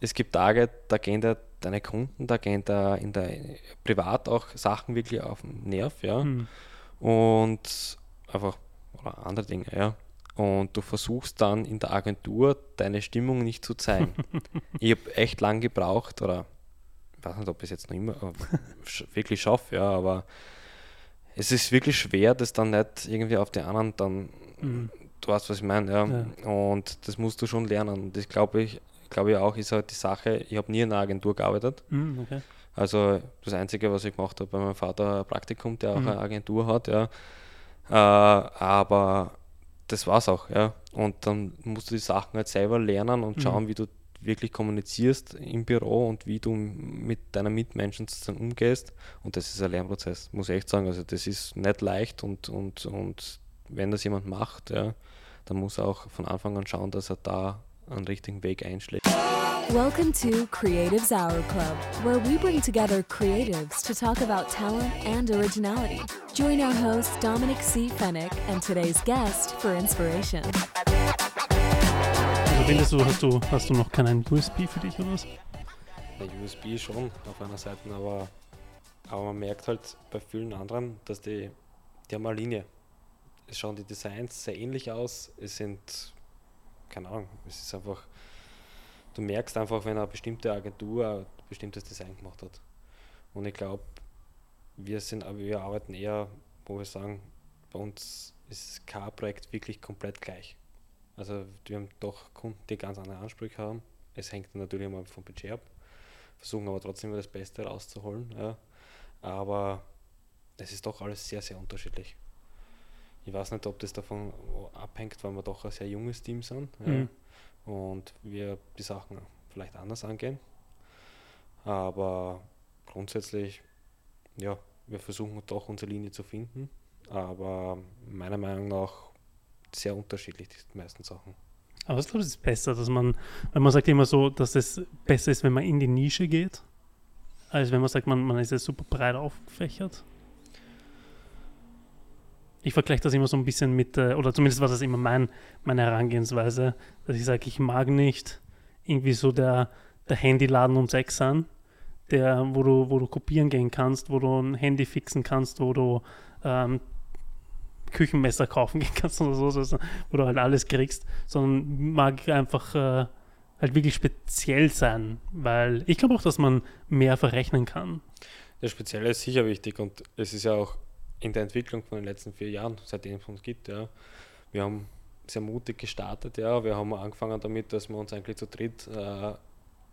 es gibt Tage, da gehen da deine Kunden, da gehen da in der privat auch Sachen wirklich auf den Nerv, ja. Mhm. Und einfach, oder andere Dinge, ja. Und du versuchst dann in der Agentur deine Stimmung nicht zu zeigen. ich habe echt lang gebraucht, oder ich weiß nicht, ob ich es jetzt noch immer wirklich schaffe, ja, aber es ist wirklich schwer, das dann nicht irgendwie auf die anderen dann, mhm. du weißt, was ich meine, ja? ja. Und das musst du schon lernen. Und das glaube ich, glaube ich auch, ist halt die Sache, ich habe nie in einer Agentur gearbeitet. Mhm, okay. Also das Einzige, was ich gemacht habe bei meinem Vater, ein Praktikum, der auch mhm. eine Agentur hat, ja. Äh, aber das war's auch, ja. Und dann musst du die Sachen halt selber lernen und mhm. schauen, mhm. wie du wirklich kommunizierst im Büro und wie du mit deinen Mitmenschen sozusagen umgehst. Und das ist ein Lernprozess, muss ich echt sagen. Also das ist nicht leicht und, und, und wenn das jemand macht, ja, dann muss er auch von Anfang an schauen, dass er da einen richtigen Weg einschlägt. Welcome to Creatives Hour Club, where we bring together creatives to talk about talent and originality. Join our host Dominic C. Fennick and today's guest for inspiration. Also findest du, hast du, hast du noch keinen USB für dich oder was? Der USB schon auf einer Seite, aber, aber man merkt halt bei vielen anderen, dass die, die haben eine Linie. Es schauen die Designs sehr ähnlich aus. Es sind, keine Ahnung, es ist einfach du merkst einfach, wenn eine bestimmte Agentur ein bestimmtes Design gemacht hat. Und ich glaube, wir sind, wir arbeiten eher, wo wir sagen, bei uns ist kein Projekt wirklich komplett gleich. Also wir haben doch Kunden, die ganz andere Ansprüche haben. Es hängt natürlich immer vom Budget ab, versuchen aber trotzdem das Beste rauszuholen. Ja. Aber es ist doch alles sehr, sehr unterschiedlich. Ich weiß nicht, ob das davon abhängt, weil wir doch ein sehr junges Team sind. Ja. Mhm und wir die Sachen vielleicht anders angehen. Aber grundsätzlich, ja, wir versuchen doch unsere Linie zu finden, aber meiner Meinung nach sehr unterschiedlich die meisten Sachen. Aber ich glaube, es ist besser, dass man, weil man sagt immer so, dass es besser ist, wenn man in die Nische geht, als wenn man sagt, man, man ist ja super breit aufgefächert ich vergleiche das immer so ein bisschen mit, äh, oder zumindest war das immer mein, meine Herangehensweise, dass ich sage, ich mag nicht irgendwie so der, der Handyladen um sechs sein, der, wo du, wo du kopieren gehen kannst, wo du ein Handy fixen kannst, wo du ähm, Küchenmesser kaufen gehen kannst oder so, also, wo du halt alles kriegst, sondern mag einfach äh, halt wirklich speziell sein, weil ich glaube auch, dass man mehr verrechnen kann. Das Spezielle ist sicher wichtig und es ist ja auch in der Entwicklung von den letzten vier Jahren, seitdem es uns gibt. Ja. Wir haben sehr mutig gestartet, ja. Wir haben angefangen damit, dass wir uns eigentlich zu dritt äh,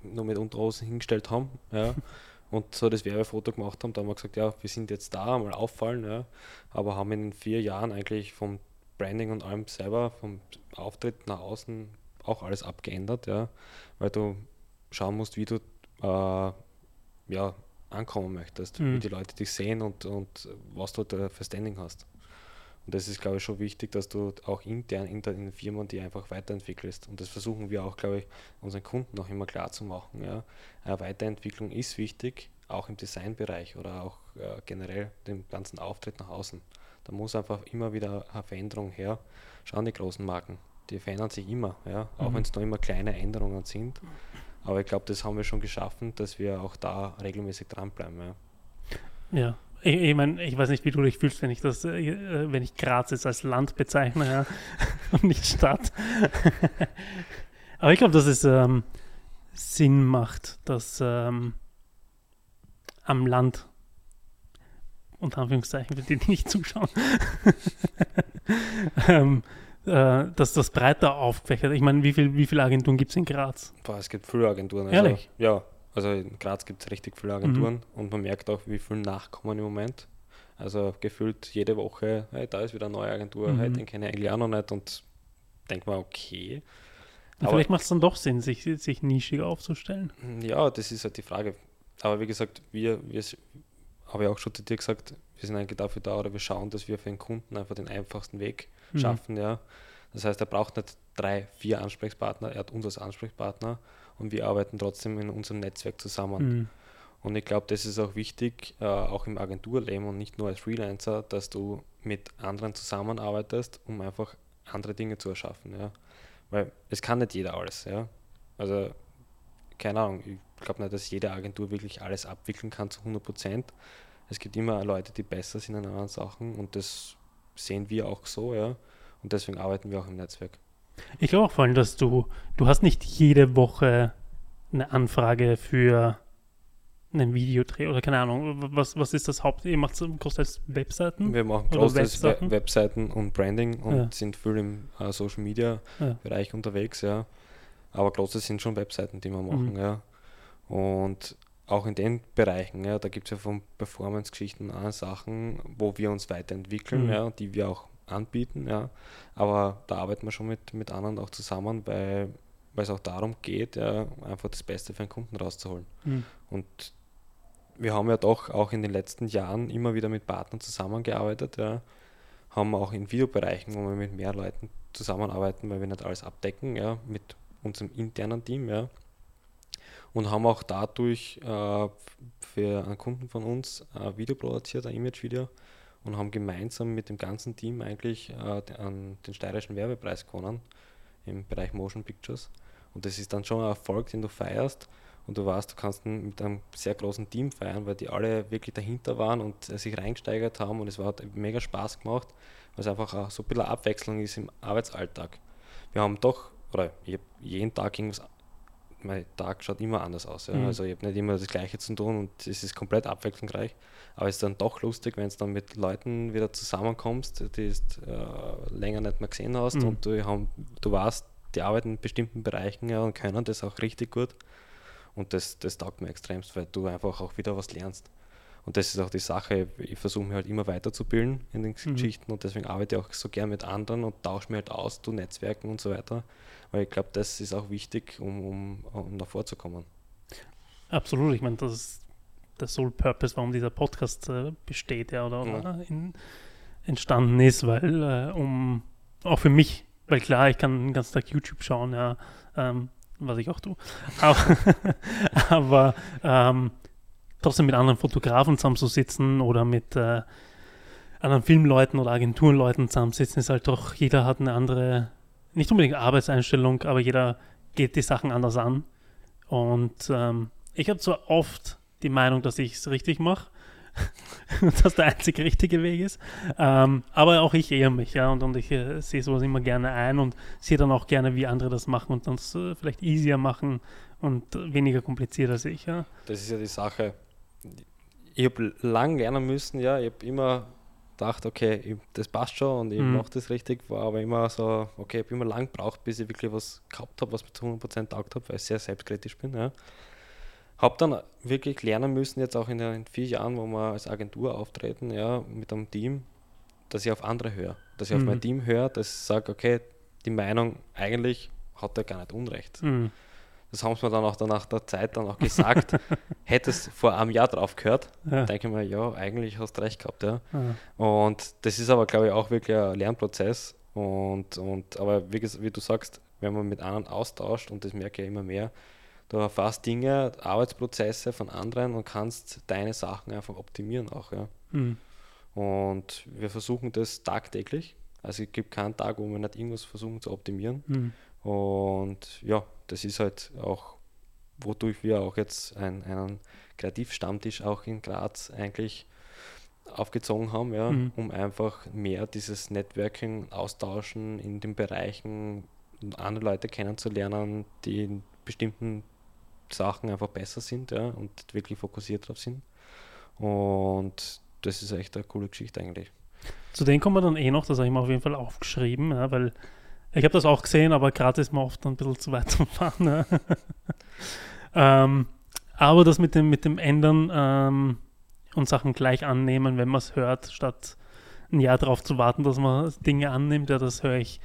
nur mit Unterhosen hingestellt haben, ja. Und so das Werbefoto gemacht haben, da haben wir gesagt, ja, wir sind jetzt da, mal auffallen, ja. Aber haben in vier Jahren eigentlich vom Branding und allem selber, vom Auftritt nach außen auch alles abgeändert, ja. Weil du schauen musst, wie du äh, ja, ankommen möchtest, mhm. wie die Leute dich sehen und, und was du da für Standing hast. Und das ist, glaube ich, schon wichtig, dass du auch intern in den Firmen die einfach weiterentwickelst. Und das versuchen wir auch, glaube ich, unseren Kunden auch immer klar zu machen. Ja. Eine Weiterentwicklung ist wichtig, auch im Designbereich oder auch äh, generell dem ganzen Auftritt nach außen. Da muss einfach immer wieder eine Veränderung her. Schauen die großen Marken, die verändern sich immer, ja. auch mhm. wenn es noch immer kleine Änderungen sind. Aber ich glaube, das haben wir schon geschaffen, dass wir auch da regelmäßig dranbleiben. Ja. ja. Ich, ich meine, ich weiß nicht, wie du dich fühlst, wenn ich das, äh, wenn ich Graz jetzt als Land bezeichne ja, und nicht Stadt. Aber ich glaube, dass es ähm, Sinn macht, dass ähm, am Land, unter Anführungszeichen, für die, die nicht zuschauen, ähm, äh, dass das breiter aufgefächert Ich meine, wie, viel, wie viele Agenturen gibt es in Graz? Boah, es gibt viele Agenturen. Also, Ehrlich? Ja, also in Graz gibt es richtig viele Agenturen mhm. und man merkt auch, wie viele nachkommen im Moment. Also gefühlt jede Woche, hey, da ist wieder eine neue Agentur, mhm. hey, den kenne ich eigentlich auch noch nicht und denke mal, okay. Aber vielleicht macht es dann doch Sinn, sich, sich nischiger aufzustellen. Ja, das ist halt die Frage. Aber wie gesagt, wir, wir habe ich auch schon zu dir gesagt, wir sind eigentlich dafür da oder wir schauen, dass wir für den Kunden einfach den einfachsten Weg mhm. schaffen. Ja. Das heißt, er braucht nicht drei, vier Ansprechpartner, er hat uns als Ansprechpartner und wir arbeiten trotzdem in unserem Netzwerk zusammen. Mhm. Und ich glaube, das ist auch wichtig, äh, auch im Agenturleben und nicht nur als Freelancer, dass du mit anderen zusammenarbeitest, um einfach andere Dinge zu erschaffen. Ja. Weil es kann nicht jeder alles. Ja. Also keine Ahnung, ich glaube nicht, dass jede Agentur wirklich alles abwickeln kann zu 100 Prozent. Es gibt immer Leute, die besser sind in anderen Sachen und das sehen wir auch so, ja. Und deswegen arbeiten wir auch im Netzwerk. Ich glaube auch vor allem, dass du, du hast nicht jede Woche eine Anfrage für einen Videodreh oder keine Ahnung, was, was ist das Haupt? Ihr macht großteils Webseiten? Wir machen großteils Webseiten? Webseiten und Branding und ja. sind viel im äh, Social Media ja. Bereich unterwegs, ja. Aber großteils sind schon Webseiten, die wir machen, mhm. ja. Und auch in den Bereichen, ja, da gibt es ja von Performance-Geschichten an Sachen, wo wir uns weiterentwickeln, mhm. ja, die wir auch anbieten, ja. Aber da arbeiten wir schon mit, mit anderen auch zusammen, weil, weil es auch darum geht, ja, einfach das Beste für einen Kunden rauszuholen. Mhm. Und wir haben ja doch auch in den letzten Jahren immer wieder mit Partnern zusammengearbeitet, ja. Haben auch in Videobereichen, wo wir mit mehr Leuten zusammenarbeiten, weil wir nicht alles abdecken, ja, mit unserem internen Team, ja und haben auch dadurch äh, für einen Kunden von uns ein Video produziert, ein Image-Video und haben gemeinsam mit dem ganzen Team eigentlich äh, den, den steirischen Werbepreis gewonnen im Bereich Motion Pictures. Und das ist dann schon ein Erfolg, den du feierst und du weißt, du kannst mit einem sehr großen Team feiern, weil die alle wirklich dahinter waren und sich reingesteigert haben und es hat mega Spaß gemacht, weil es einfach auch so ein bisschen Abwechslung ist im Arbeitsalltag. Wir haben doch, oder ich habe jeden Tag irgendwas mein Tag schaut immer anders aus. Ja. Mhm. Also ich habe nicht immer das Gleiche zu tun und es ist komplett abwechslungsreich. Aber es ist dann doch lustig, wenn du dann mit Leuten wieder zusammenkommst, die du äh, länger nicht mehr gesehen hast mhm. und du, haben, du weißt, die arbeiten in bestimmten Bereichen ja, und können das auch richtig gut. Und das, das taugt mir extremst, weil du einfach auch wieder was lernst. Und das ist auch die Sache, ich versuche mich halt immer weiterzubilden in den mhm. Geschichten und deswegen arbeite ich auch so gern mit anderen und tausche mich halt aus, du Netzwerken und so weiter. Weil ich glaube, das ist auch wichtig, um, um, um davor zu kommen. Absolut, ich meine, das ist der Sole Purpose, warum dieser Podcast äh, besteht, ja, oder, oder mhm. in, entstanden ist, weil äh, um auch für mich, weil klar, ich kann den ganzen Tag YouTube schauen, ja, ähm, was ich auch tue, aber, aber ähm, trotzdem mit anderen Fotografen zusammenzusitzen oder mit äh, anderen Filmleuten oder Agenturenleuten zusammensitzen, ist halt doch, jeder hat eine andere, nicht unbedingt Arbeitseinstellung, aber jeder geht die Sachen anders an. Und ähm, ich habe zwar oft die Meinung, dass ich es richtig mache, und das der einzige richtige Weg ist. Ähm, aber auch ich ehre mich, ja, und, und ich äh, sehe sowas immer gerne ein und sehe dann auch gerne, wie andere das machen und dann äh, vielleicht easier machen und weniger kompliziert als ich, ja. Das ist ja die Sache ich habe lang lernen müssen, ja. Ich habe immer gedacht, okay, das passt schon und ich mhm. mache das richtig, war aber immer so, okay, ich habe immer lang gebraucht, bis ich wirklich was gehabt habe, was mir zu 100% taugt habe, weil ich sehr selbstkritisch bin, ja. Habe dann wirklich lernen müssen, jetzt auch in den vier Jahren, wo wir als Agentur auftreten, ja, mit einem Team, dass ich auf andere höre. Dass ich mhm. auf mein mhm. Team höre, dass ich sage, okay, die Meinung eigentlich hat er gar nicht Unrecht. Mhm das haben sie mir dann auch nach der Zeit dann auch gesagt, hättest vor einem Jahr drauf gehört, ja. denke ich mir, ja, eigentlich hast du recht gehabt, ja. ja. Und das ist aber, glaube ich, auch wirklich ein Lernprozess. Und, und aber wie, wie du sagst, wenn man mit anderen austauscht, und das merke ich immer mehr, du erfährst Dinge, Arbeitsprozesse von anderen und kannst deine Sachen einfach optimieren auch, ja. Mhm. Und wir versuchen das tagtäglich. Also es gibt keinen Tag, wo wir nicht irgendwas versuchen zu optimieren. Mhm. Und ja, das ist halt auch, wodurch wir auch jetzt ein, einen Kreativstammtisch auch in Graz eigentlich aufgezogen haben, ja, mhm. um einfach mehr dieses Networking, Austauschen in den Bereichen, andere Leute kennenzulernen, die in bestimmten Sachen einfach besser sind ja, und wirklich fokussiert drauf sind. Und das ist echt eine coole Geschichte eigentlich. Zu denen kommen wir dann eh noch, das habe ich mir auf jeden Fall aufgeschrieben, ja, weil ich habe das auch gesehen, aber gerade ist mir oft ein bisschen zu weit zum Fahren. Ne? ähm, aber das mit dem, mit dem Ändern ähm, und Sachen gleich annehmen, wenn man es hört, statt ein Jahr darauf zu warten, dass man Dinge annimmt, ja, das höre ich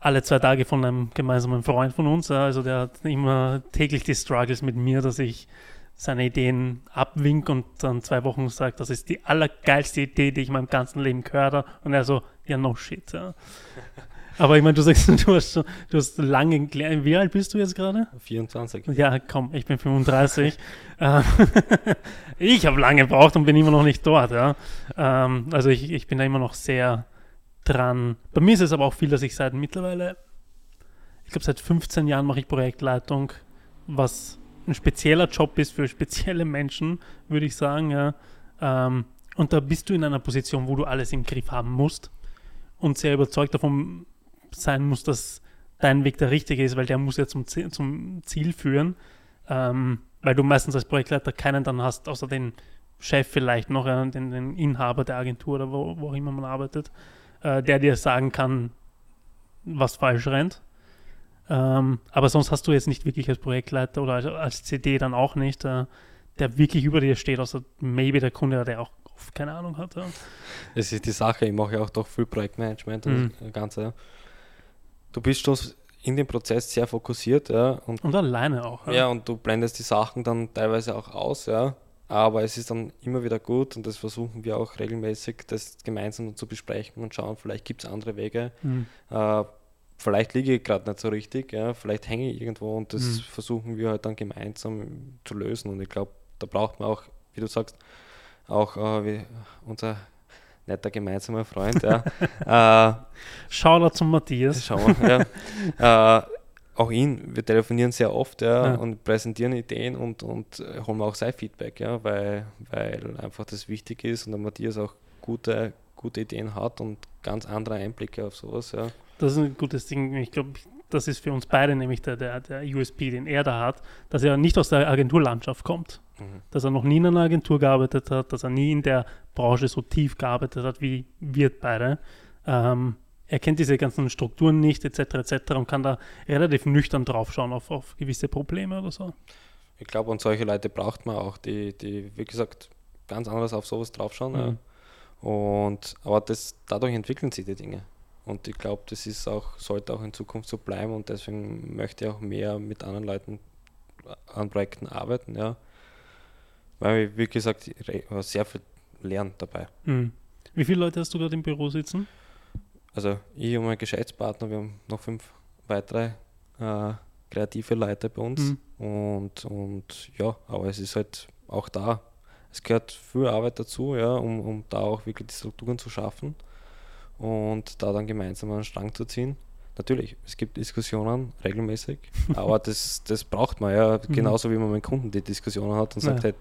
alle zwei Tage von einem gemeinsamen Freund von uns. Ja, also der hat immer täglich die Struggles mit mir, dass ich seine Ideen abwink und dann zwei Wochen sagt, das ist die allergeilste Idee, die ich in meinem ganzen Leben gehört habe. Und er so, ja, no shit. Ja. Aber ich meine, du sagst, du hast, schon, du hast lange. Wie alt bist du jetzt gerade? 24. Ja, komm, ich bin 35. Ähm, ich habe lange gebraucht und bin immer noch nicht dort. Ja? Ähm, also ich, ich bin da immer noch sehr dran. Bei mir ist es aber auch viel, dass ich seit mittlerweile, ich glaube seit 15 Jahren mache ich Projektleitung, was ein spezieller Job ist für spezielle Menschen, würde ich sagen. Ja. Ähm, und da bist du in einer Position, wo du alles im Griff haben musst und sehr überzeugt davon sein musst, dass dein Weg der richtige ist, weil der muss ja zum, Ziel, zum Ziel führen. Ähm, weil du meistens als Projektleiter keinen dann hast, außer den Chef vielleicht noch, ja, den, den, Inhaber der Agentur oder wo, wo auch immer man arbeitet, äh, der dir sagen kann, was falsch rennt. Ähm, aber sonst hast du jetzt nicht wirklich als Projektleiter oder als, als CD dann auch nicht, äh, der wirklich über dir steht, außer maybe der Kunde, der auch keine Ahnung hat. Ja. Das ist die Sache, ich mache ja auch doch viel Projektmanagement und mhm. das Ganze. Du bist schon in dem Prozess sehr fokussiert, ja. Und, und alleine auch. Ja. ja, und du blendest die Sachen dann teilweise auch aus, ja. Aber es ist dann immer wieder gut und das versuchen wir auch regelmäßig, das gemeinsam zu besprechen und schauen, vielleicht gibt es andere Wege. Mhm. Äh, vielleicht liege ich gerade nicht so richtig, ja, vielleicht hänge ich irgendwo und das mhm. versuchen wir halt dann gemeinsam zu lösen. Und ich glaube, da braucht man auch, wie du sagst, auch äh, unser netter gemeinsamer Freund. ja. äh, Schau zum Matthias. Schauen ja. äh, auch ihn, wir telefonieren sehr oft ja, ja. und präsentieren Ideen und, und äh, holen auch sein Feedback, ja, weil, weil einfach das wichtig ist und der Matthias auch gute, gute Ideen hat und ganz andere Einblicke auf sowas. Ja. Das ist ein gutes Ding. Ich glaube, das ist für uns beide nämlich der, der, der USP, den er da hat, dass er nicht aus der Agenturlandschaft kommt. Mhm. Dass er noch nie in einer Agentur gearbeitet hat, dass er nie in der Branche so tief gearbeitet hat wie wir beide. Ähm, er kennt diese ganzen Strukturen nicht, etc., etc. und kann da relativ nüchtern draufschauen auf, auf gewisse Probleme oder so. Ich glaube, und solche Leute braucht man auch, die, die wie gesagt, ganz anders auf sowas draufschauen. Mhm. Ja. Und, aber das, dadurch entwickeln sich die Dinge. Und ich glaube, das ist auch, sollte auch in Zukunft so bleiben und deswegen möchte ich auch mehr mit anderen Leuten an Projekten arbeiten, ja. Weil ich, wie gesagt, sehr viel lernen dabei. Mhm. Wie viele Leute hast du gerade im Büro sitzen? Also ich und mein Geschäftspartner, wir haben noch fünf weitere äh, kreative Leute bei uns. Mhm. Und, und ja, aber es ist halt auch da. Es gehört viel Arbeit dazu, ja, um, um da auch wirklich die Strukturen zu schaffen und da dann gemeinsam einen Strang zu ziehen. Natürlich, es gibt Diskussionen regelmäßig, aber das, das braucht man ja, mhm. genauso wie man mit Kunden die Diskussionen hat und sagt, ja. hey,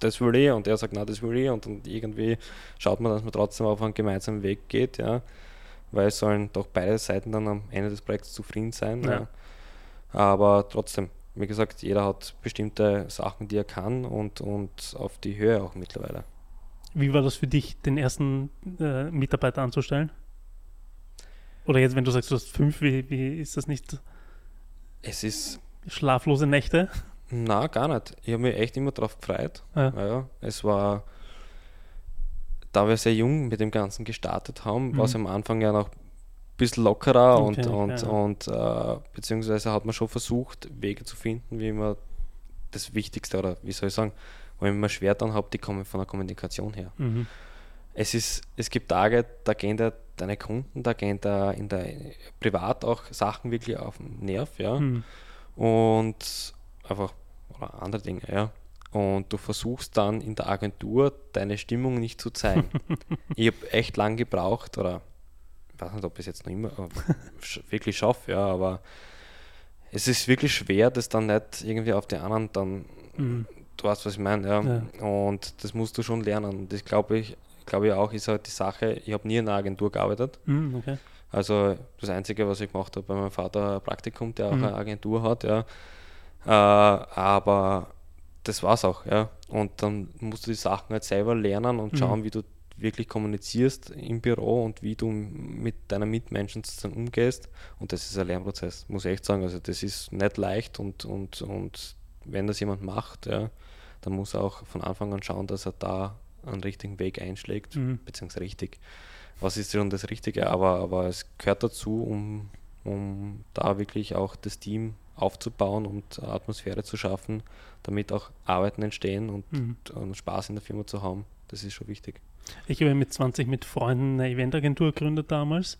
das will ich und er sagt, na, das will ich und, und irgendwie schaut man, dass man trotzdem auf einen gemeinsamen Weg geht, ja, weil es sollen doch beide Seiten dann am Ende des Projekts zufrieden sein. Ja. ja. Aber trotzdem, wie gesagt, jeder hat bestimmte Sachen, die er kann und, und auf die Höhe auch mittlerweile. Wie war das für dich, den ersten äh, Mitarbeiter anzustellen? Oder jetzt, wenn du sagst, du hast fünf, wie, wie ist das nicht? Es ist. Schlaflose Nächte? Na, gar nicht. Ich habe mich echt immer darauf gefreut. Ja. Ja, es war, da wir sehr jung mit dem Ganzen gestartet haben, mhm. war es am Anfang ja noch ein bisschen lockerer okay, und, und, ja. und äh, beziehungsweise hat man schon versucht, Wege zu finden, wie man das Wichtigste oder wie soll ich sagen, wo ich mir schwer dann habe, die kommen von der Kommunikation her. Mhm. Es, ist, es gibt Tage, da gehen da deine Kunden, da gehen da in der privat auch Sachen wirklich auf den Nerv, ja. Mhm. Und einfach oder andere Dinge, ja. Und du versuchst dann in der Agentur deine Stimmung nicht zu zeigen. ich habe echt lang gebraucht, oder ich weiß nicht, ob ich es jetzt noch immer wirklich schaffe, ja, aber es ist wirklich schwer, das dann nicht irgendwie auf die anderen dann mhm du weißt, was ich meine, ja. ja. Und das musst du schon lernen. Das glaube ich, glaube ich auch, ist halt die Sache, ich habe nie in einer Agentur gearbeitet. Mhm, okay. Also das Einzige, was ich gemacht habe bei meinem Vater, Praktikum, der auch mhm. eine Agentur hat, ja. Äh, aber das war's auch, ja. Und dann musst du die Sachen halt selber lernen und mhm. schauen, mhm. wie du wirklich kommunizierst im Büro und wie du mit deinen Mitmenschen zusammen umgehst. Und das ist ein Lernprozess, muss ich echt sagen. Also das ist nicht leicht und, und, und wenn das jemand macht, ja, dann muss er auch von Anfang an schauen, dass er da einen richtigen Weg einschlägt, mhm. beziehungsweise richtig. Was ist schon das Richtige? Aber, aber es gehört dazu, um, um da wirklich auch das Team aufzubauen und Atmosphäre zu schaffen, damit auch Arbeiten entstehen und, mhm. und Spaß in der Firma zu haben. Das ist schon wichtig. Ich habe mit 20 mit Freunden eine Eventagentur gegründet damals.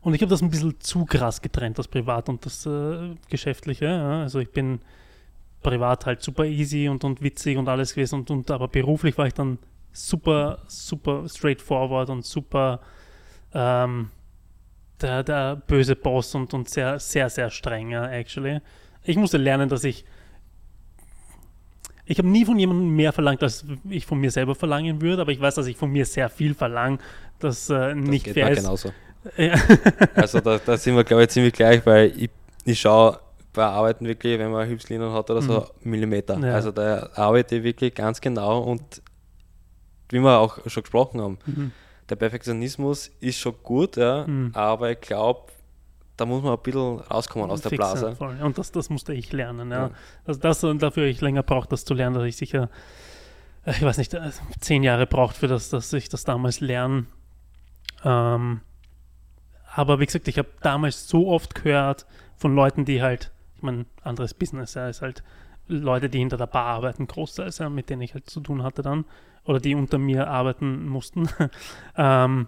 Und ich habe das ein bisschen zu krass getrennt, das Privat und das äh, Geschäftliche. Ja. Also ich bin privat halt super easy und, und witzig und alles gewesen. Und, und aber beruflich war ich dann super, super straightforward und super ähm, der, der böse Boss und, und sehr, sehr, sehr streng, actually. Ich musste lernen, dass ich ich habe nie von jemandem mehr verlangt, als ich von mir selber verlangen würde, aber ich weiß, dass ich von mir sehr viel verlange, das äh, nicht das geht fair ist. genauso. Ja. Also da, da sind wir, glaube ich, ziemlich gleich, weil ich, ich schaue bei Arbeiten wirklich, wenn man Hilfslinien hat oder so, Millimeter. Ja. Also da arbeite ich wirklich ganz genau und wie wir auch schon gesprochen haben, Mhm. Der Perfektionismus ist schon gut, ja, Mhm. aber ich glaube, da muss man ein bisschen rauskommen aus der Fixer, Blase. voll. Und das, das musste ich lernen. Ja. Ja. Also das und dafür ich länger brauche, das zu lernen, dass ich sicher, äh, ich weiß nicht, äh, zehn Jahre braucht für das, dass ich das damals lerne. Ähm, aber wie gesagt, ich habe damals so oft gehört von Leuten, die halt, ich meine, anderes Business, ja, ist halt Leute, die hinter der Bar arbeiten, großteils, ja, mit denen ich halt zu tun hatte dann, oder die unter mir arbeiten mussten. ähm,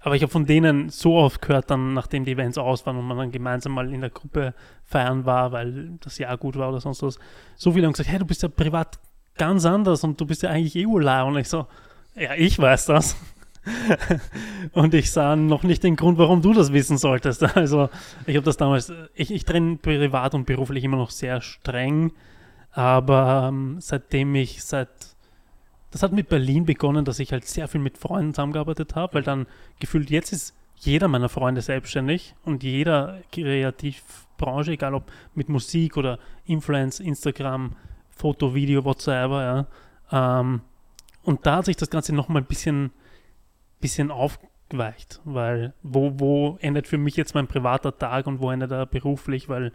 aber ich habe von denen so oft gehört, dann, nachdem die Events aus waren und man dann gemeinsam mal in der Gruppe feiern war, weil das Jahr gut war oder sonst was. So viele haben gesagt, hey, du bist ja privat ganz anders und du bist ja eigentlich eh Urlaub. Und ich so, ja, ich weiß das. und ich sah noch nicht den Grund, warum du das wissen solltest. Also ich habe das damals, ich, ich trenne privat und beruflich immer noch sehr streng, aber ähm, seitdem ich seit das hat mit Berlin begonnen, dass ich halt sehr viel mit Freunden zusammengearbeitet habe, weil dann gefühlt jetzt ist jeder meiner Freunde selbstständig und jeder Kreativbranche, egal ob mit Musik oder Influence, Instagram, Foto, Video, whatsoever, ja. Ähm, und da hat sich das Ganze nochmal ein bisschen, bisschen aufgeweicht, weil wo, wo endet für mich jetzt mein privater Tag und wo endet er beruflich, weil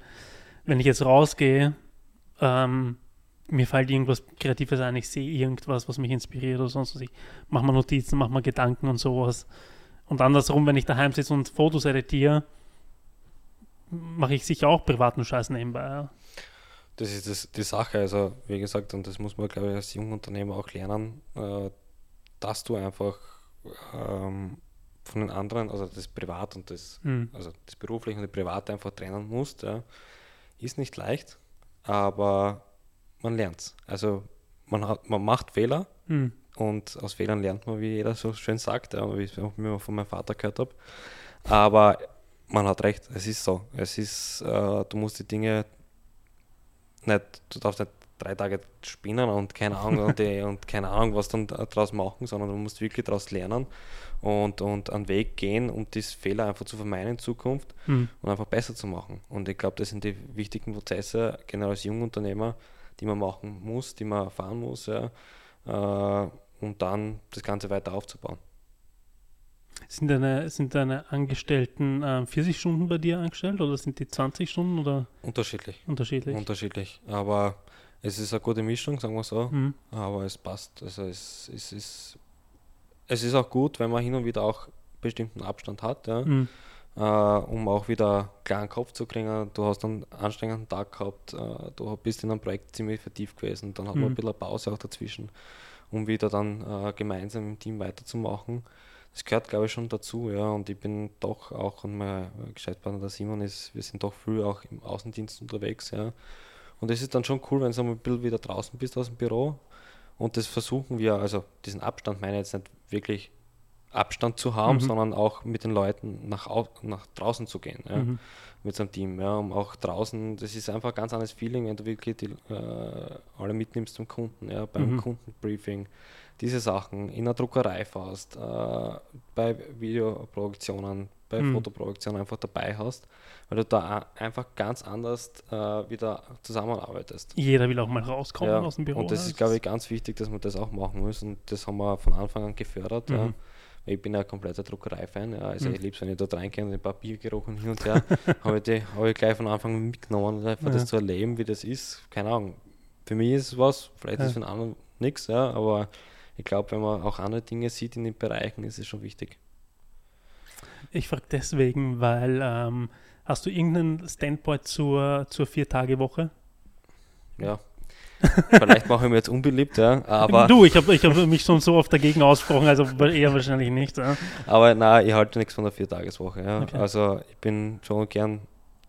wenn ich jetzt rausgehe, ähm, mir fällt irgendwas Kreatives ein, ich sehe irgendwas, was mich inspiriert oder sonst was. Ich mache mir Notizen, mache mir Gedanken und sowas. Und andersrum, wenn ich daheim sitze und Fotos editiere, mache ich sicher auch privaten Scheiß nebenbei. Ja. Das ist das, die Sache, also wie gesagt, und das muss man, glaube ich, als Jungunternehmer auch lernen, äh, dass du einfach ähm, von den anderen, also das Privat und das, Hm. also das Berufliche und das Private einfach trennen musst. Ja. Ist nicht leicht, aber man lernt Also man, hat, man macht Fehler Hm. und aus Fehlern lernt man, wie jeder so schön sagt, wie ich es auch immer von meinem Vater gehört habe. Aber man hat recht, es ist so. Es ist, äh, du musst die Dinge nicht, du darfst nicht drei Tage spinnen und keine Ahnung und, die, und keine Ahnung, was dann daraus machen, sondern du musst wirklich daraus lernen und, und einen Weg gehen, um diese Fehler einfach zu vermeiden in Zukunft Hm. und einfach besser zu machen. Und ich glaube, das sind die wichtigen Prozesse, genau als Jungunternehmer, die man machen muss, die man erfahren muss, ja, äh, um dann das Ganze weiter aufzubauen. Sind deine, sind deine Angestellten äh, 40 Stunden bei dir angestellt oder sind die 20 Stunden oder Unterschiedlich. unterschiedlich? Unterschiedlich. Aber es ist eine gute Mischung, sagen wir so. Hm. Aber es passt. Also es, es, ist, es ist auch gut, wenn man hin und wieder auch bestimmten Abstand hat, ja, Hm. Äh, um auch wieder klaren Kopf zu kriegen. Du hast einen anstrengenden Tag gehabt, äh, du bist in einem Projekt ziemlich vertieft gewesen, dann hat man Mhm. ein bisschen Pause auch dazwischen, um wieder dann äh, gemeinsam im Team weiterzumachen. Das gehört, glaube ich, schon dazu, ja. Und ich bin doch auch, und mein Geschäftspartner, der Simon, ist, wir sind doch früh auch im Außendienst unterwegs, ja. Und es ist dann schon cool, wenn du ein bisschen wieder draußen bist aus dem Büro. Und das versuchen wir, also diesen Abstand meine ich jetzt nicht wirklich Abstand zu haben, Mhm. sondern auch mit den Leuten nach, nach draußen zu gehen, ja, Mhm. mit so einem Team. Ja, um auch draußen, das ist einfach ein ganz anderes Feeling, wenn du wirklich die, äh, alle mitnimmst zum Kunden, ja, beim Mhm. Kundenbriefing, diese Sachen, in der Druckerei fast, äh, bei Videoproduktionen, bei Mhm. Fotoproduktionen einfach dabei hast, weil du da einfach ganz anders äh, wieder zusammenarbeitest. Jeder will auch mal rauskommen Ja, aus dem Büro. und das ja. ist, glaube ich, ganz wichtig, dass man das auch machen muss. Und das haben wir von Anfang an gefördert. Ja. Ich bin ja ein kompletter Druckerei-Fan. Ja. Also Mhm. ich liebe es, wenn ich dort reingehe und den Papiergeruch und hin und her, habe ich, die- habe ich gleich von Anfang an mitgenommen, einfach Ja. das zu erleben, wie das ist. Keine Ahnung. Für mich ist es was, vielleicht ist es Ja. für einen anderen nichts, ja, aber ich glaube, wenn man auch andere Dinge sieht in den Bereichen, ist es schon wichtig. Ich frage deswegen, weil ähm, hast du irgendeinen Standpoint zur, zur Vier-Tage-Woche? Ja. Vielleicht mache ich mir jetzt unbeliebt, ja, aber, du, ich habe ich hab mich schon so oft dagegen ausgesprochen, also eher wahrscheinlich nicht. Ja. aber nein, ich halte nichts von der Viertageswoche. Ja. Okay. Also ich bin schon gern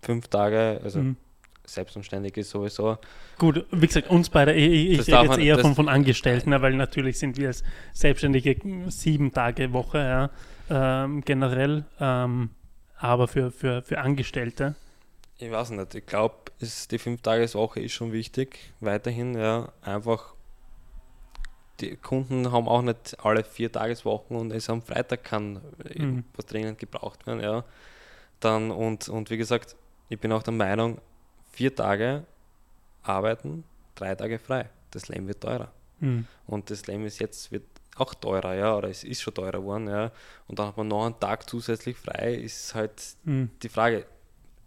fünf Tage, also Mhm. selbstständig ist sowieso. Gut, wie gesagt, uns beide, ich, ich rede jetzt eher von, von Angestellten, ja, weil natürlich sind wir als Selbstständige sieben Tage Woche ja, ähm, generell, ähm, aber für, für, für Angestellte. Ich weiß nicht, ich glaube, die Fünf-Tages-Woche ist schon wichtig, weiterhin, ja, einfach die Kunden haben auch nicht alle vier Tageswochen und es am Freitag kann Mhm. was dringend gebraucht werden, ja. Dann und, und wie gesagt, ich bin auch der Meinung, vier Tage arbeiten, drei Tage frei. Das Leben wird teurer. Mhm. Und das Leben ist jetzt wird auch teurer, ja, oder es ist schon teurer geworden, ja. Und dann hat man noch einen Tag zusätzlich frei, ist halt Mhm. die Frage.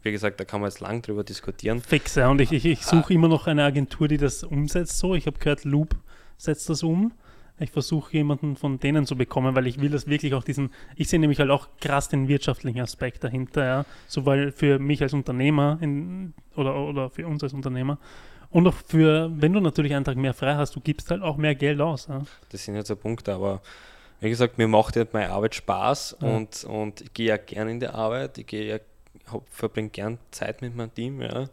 Wie gesagt, da kann man jetzt lang drüber diskutieren. Fix, ja. Und ich, ich, ich suche immer noch eine Agentur, die das umsetzt so. Ich habe gehört, Loop setzt das um. Ich versuche jemanden von denen zu bekommen, weil ich will das wirklich auch diesen, ich sehe nämlich halt auch krass den wirtschaftlichen Aspekt dahinter, ja. Sowohl für mich als Unternehmer in, oder, oder für uns als Unternehmer und auch für, wenn du natürlich einen Tag mehr frei hast, du gibst halt auch mehr Geld aus. Ja. Das sind jetzt so Punkte, aber wie gesagt, mir macht ja meine Arbeit Spaß Ja. und, und ich gehe ja gern in die Arbeit, ich gehe ja, hab- verbringe gern Zeit mit meinem Team, ja.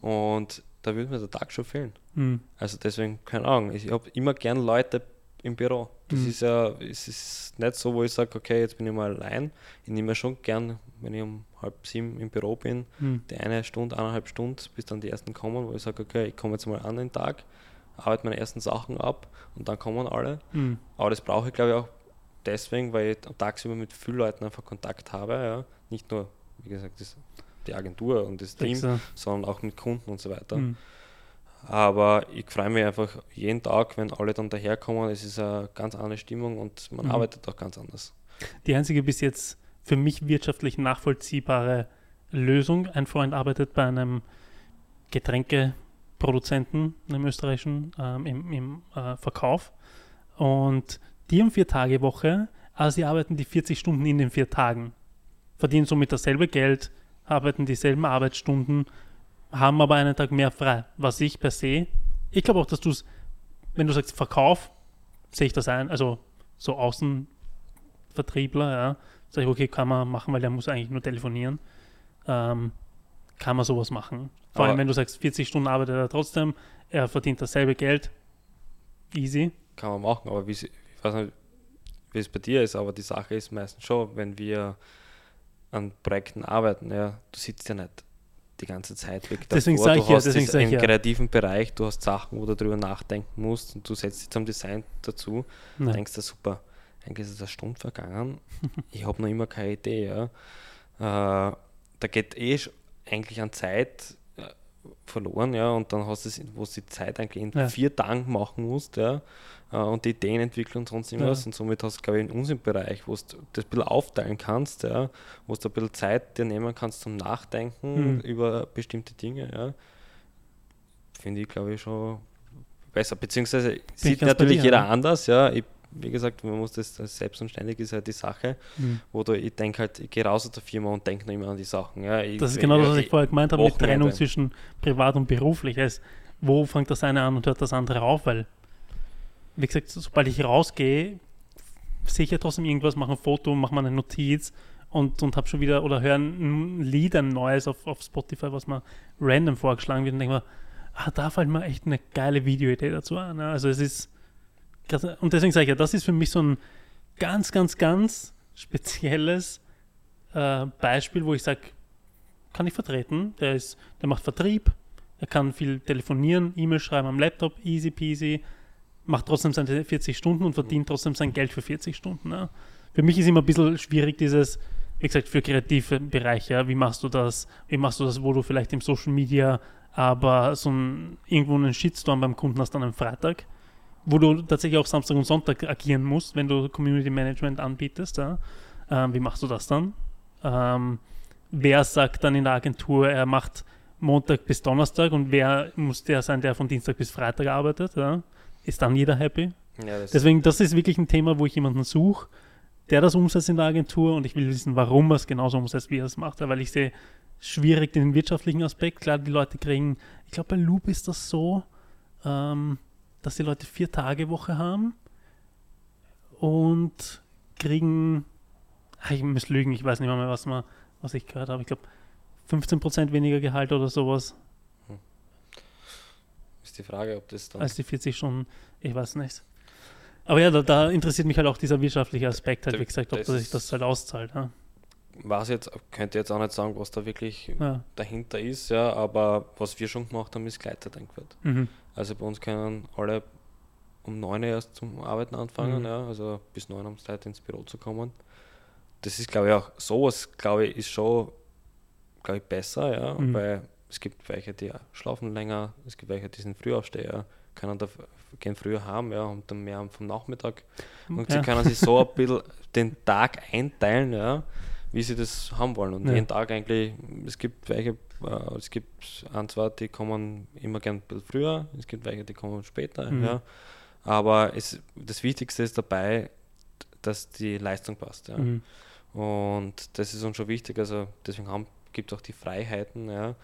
Und da würde mir der Tag schon fehlen. Mhm. Also deswegen, keine Ahnung, ich habe immer gern Leute im Büro. Das Mhm. ist ja, es ist nicht so, wo ich sage, okay, jetzt bin ich mal allein. Ich nehme schon gern, wenn ich um halb sieben im Büro bin, Mhm. die eine Stunde, eineinhalb Stunden, bis dann die ersten kommen, wo ich sage, okay, ich komme jetzt mal an den Tag, arbeite meine ersten Sachen ab und dann kommen alle. Mhm. Aber das brauche ich, glaube ich, auch deswegen, weil ich tagsüber mit vielen Leuten einfach Kontakt habe. Ja? Nicht nur, wie gesagt, das, die Agentur und das Team, ja. sondern auch mit Kunden und so weiter. Mhm. Aber ich freue mich einfach jeden Tag, wenn alle dann daherkommen. Es ist eine ganz andere Stimmung und man Mhm. arbeitet auch ganz anders. Die einzige bis jetzt für mich wirtschaftlich nachvollziehbare Lösung. Ein Freund arbeitet bei einem Getränkeproduzenten, einem österreichischen, ähm, im, im äh, Verkauf. Und die haben vier Tage Woche, aber sie arbeiten die 40 Stunden in den vier Tagen. Verdienen somit dasselbe Geld, arbeiten dieselben Arbeitsstunden, haben aber einen Tag mehr frei. Was ich per se, ich glaube auch, dass du es, wenn du sagst Verkauf, sehe ich das ein, also so Außenvertriebler, ja, sage ich, okay, kann man machen, weil der muss eigentlich nur telefonieren. Ähm, kann man sowas machen. Vor allem, Aber- wenn du sagst, 40 Stunden arbeitet er trotzdem, er verdient dasselbe Geld. Easy. Kann man machen, aber wie ich weiß nicht, wie es bei dir ist, aber die Sache ist meistens schon, wenn wir an Projekten arbeiten, ja, du sitzt ja nicht die ganze Zeit weg. Deswegen davor. sag du ich ja, hast deswegen das sag ich im ja. kreativen Bereich, du hast Sachen, wo du drüber nachdenken musst und du setzt dich zum Design dazu Nein. denkst du, super, eigentlich ist es eine Stunde vergangen, ich habe noch immer keine Idee. Ja. Äh, da geht eh eigentlich an Zeit äh, verloren, ja, und dann hast du es, wo du die Zeit eigentlich in Ja. vier Tagen machen musst, ja, äh, und die Ideen entwickeln und sonst irgendwas, Ja. und somit hast du, glaube ich, in unserem Bereich, wo du das ein bisschen aufteilen kannst, ja, wo du ein bisschen Zeit dir nehmen kannst zum Nachdenken Mhm. über bestimmte Dinge, ja, finde ich, glaube ich, schon besser. Beziehungsweise sieht ganz bei natürlich dir, jeder anders, ja. Ich, wie gesagt, man muss das das selbst und ständig ist halt die Sache, Mhm. wo du, ich denke halt, ich gehe raus aus der Firma und denke noch immer an die Sachen. Ja. Ich, Das ist genau das, was ich vorher gemeint habe mit Wochenende. Trennung zwischen privat und beruflich. Es, wo fängt das eine an und hört das andere auf? Weil, wie gesagt, sobald ich rausgehe, sehe ich ja trotzdem irgendwas, mache ein Foto, mache mal eine Notiz und, und habe schon wieder oder höre ein Lied, ein neues auf, auf Spotify, was mal random vorgeschlagen wird und denke mir, ah, da fällt mir echt eine geile Videoidee dazu an. Ja. Also es ist und deswegen sage ich ja, das ist für mich so ein ganz, ganz, ganz spezielles äh, Beispiel, wo ich sage, kann ich vertreten. Der, ist, der macht Vertrieb, er kann viel telefonieren, E-Mail schreiben am Laptop, easy peasy, macht trotzdem seine 40 Stunden und verdient trotzdem sein Geld für 40 Stunden. Ja. Für mich ist immer ein bisschen schwierig, dieses, wie gesagt, für kreative Bereiche, ja, wie machst du das, wie machst du das, wo du vielleicht im Social Media aber so ein, irgendwo einen Shitstorm beim Kunden hast an einem Freitag, wo du tatsächlich auch Samstag und Sonntag agieren musst, wenn du Community Management anbietest. Ja. Ähm, wie machst du das dann? Ähm, wer sagt dann in der Agentur, er macht Montag bis Donnerstag und wer muss der sein, der von Dienstag bis Freitag arbeitet? Ja? Ist dann jeder happy? Ja, das, Deswegen, das ist wirklich ein Thema, wo ich jemanden suche, der das umsetzt in der Agentur und ich will wissen, warum er es genauso umsetzt, wie er es macht. Weil ich sehe schwierig den wirtschaftlichen Aspekt. Klar, die Leute kriegen, ich glaube, bei Loop ist das so, ähm, dass die Leute vier Tage Woche haben und kriegen, ah, ich muss lügen, ich weiß nicht mehr, was, man, was ich gehört habe. Ich glaube, 15% weniger Gehalt oder sowas ist die Frage, ob das dann. als die 40 Stunden. Ich weiß nicht. Aber ja, da, da interessiert mich halt auch dieser wirtschaftliche Aspekt, halt, wie gesagt, ob das sich das halt auszahlt. Ja. weiß jetzt, könnte jetzt auch nicht sagen, was da wirklich Ja. dahinter ist, ja, aber was wir schon gemacht haben, ist Gleitzeit eingeführt. Mhm. Also bei uns können alle um 9 Uhr erst zum Arbeiten anfangen, Mhm. ja, also bis 9 Uhr sie Zeit ins Büro zu kommen. Das ist, glaube ich, auch sowas, glaube ich, ist schon, glaube ich, besser, ja, Mhm. weil es gibt welche, die schlafen länger, es gibt welche, die sind Frühaufsteher, können da, gehen früher heim, ja, und dann mehr vom Nachmittag. Und Ja. sie können sich so ein bisschen den Tag einteilen, ja, wie sie das haben wollen. Und Ja. jeden Tag eigentlich, es gibt welche, äh, es gibt ein, zwei, die kommen immer gern ein bisschen früher, es gibt welche, die kommen später, Mhm. ja. Aber es, das Wichtigste ist dabei, dass die Leistung passt, ja. Mhm. Und das ist uns schon wichtig, also deswegen gibt es auch die Freiheiten, ja,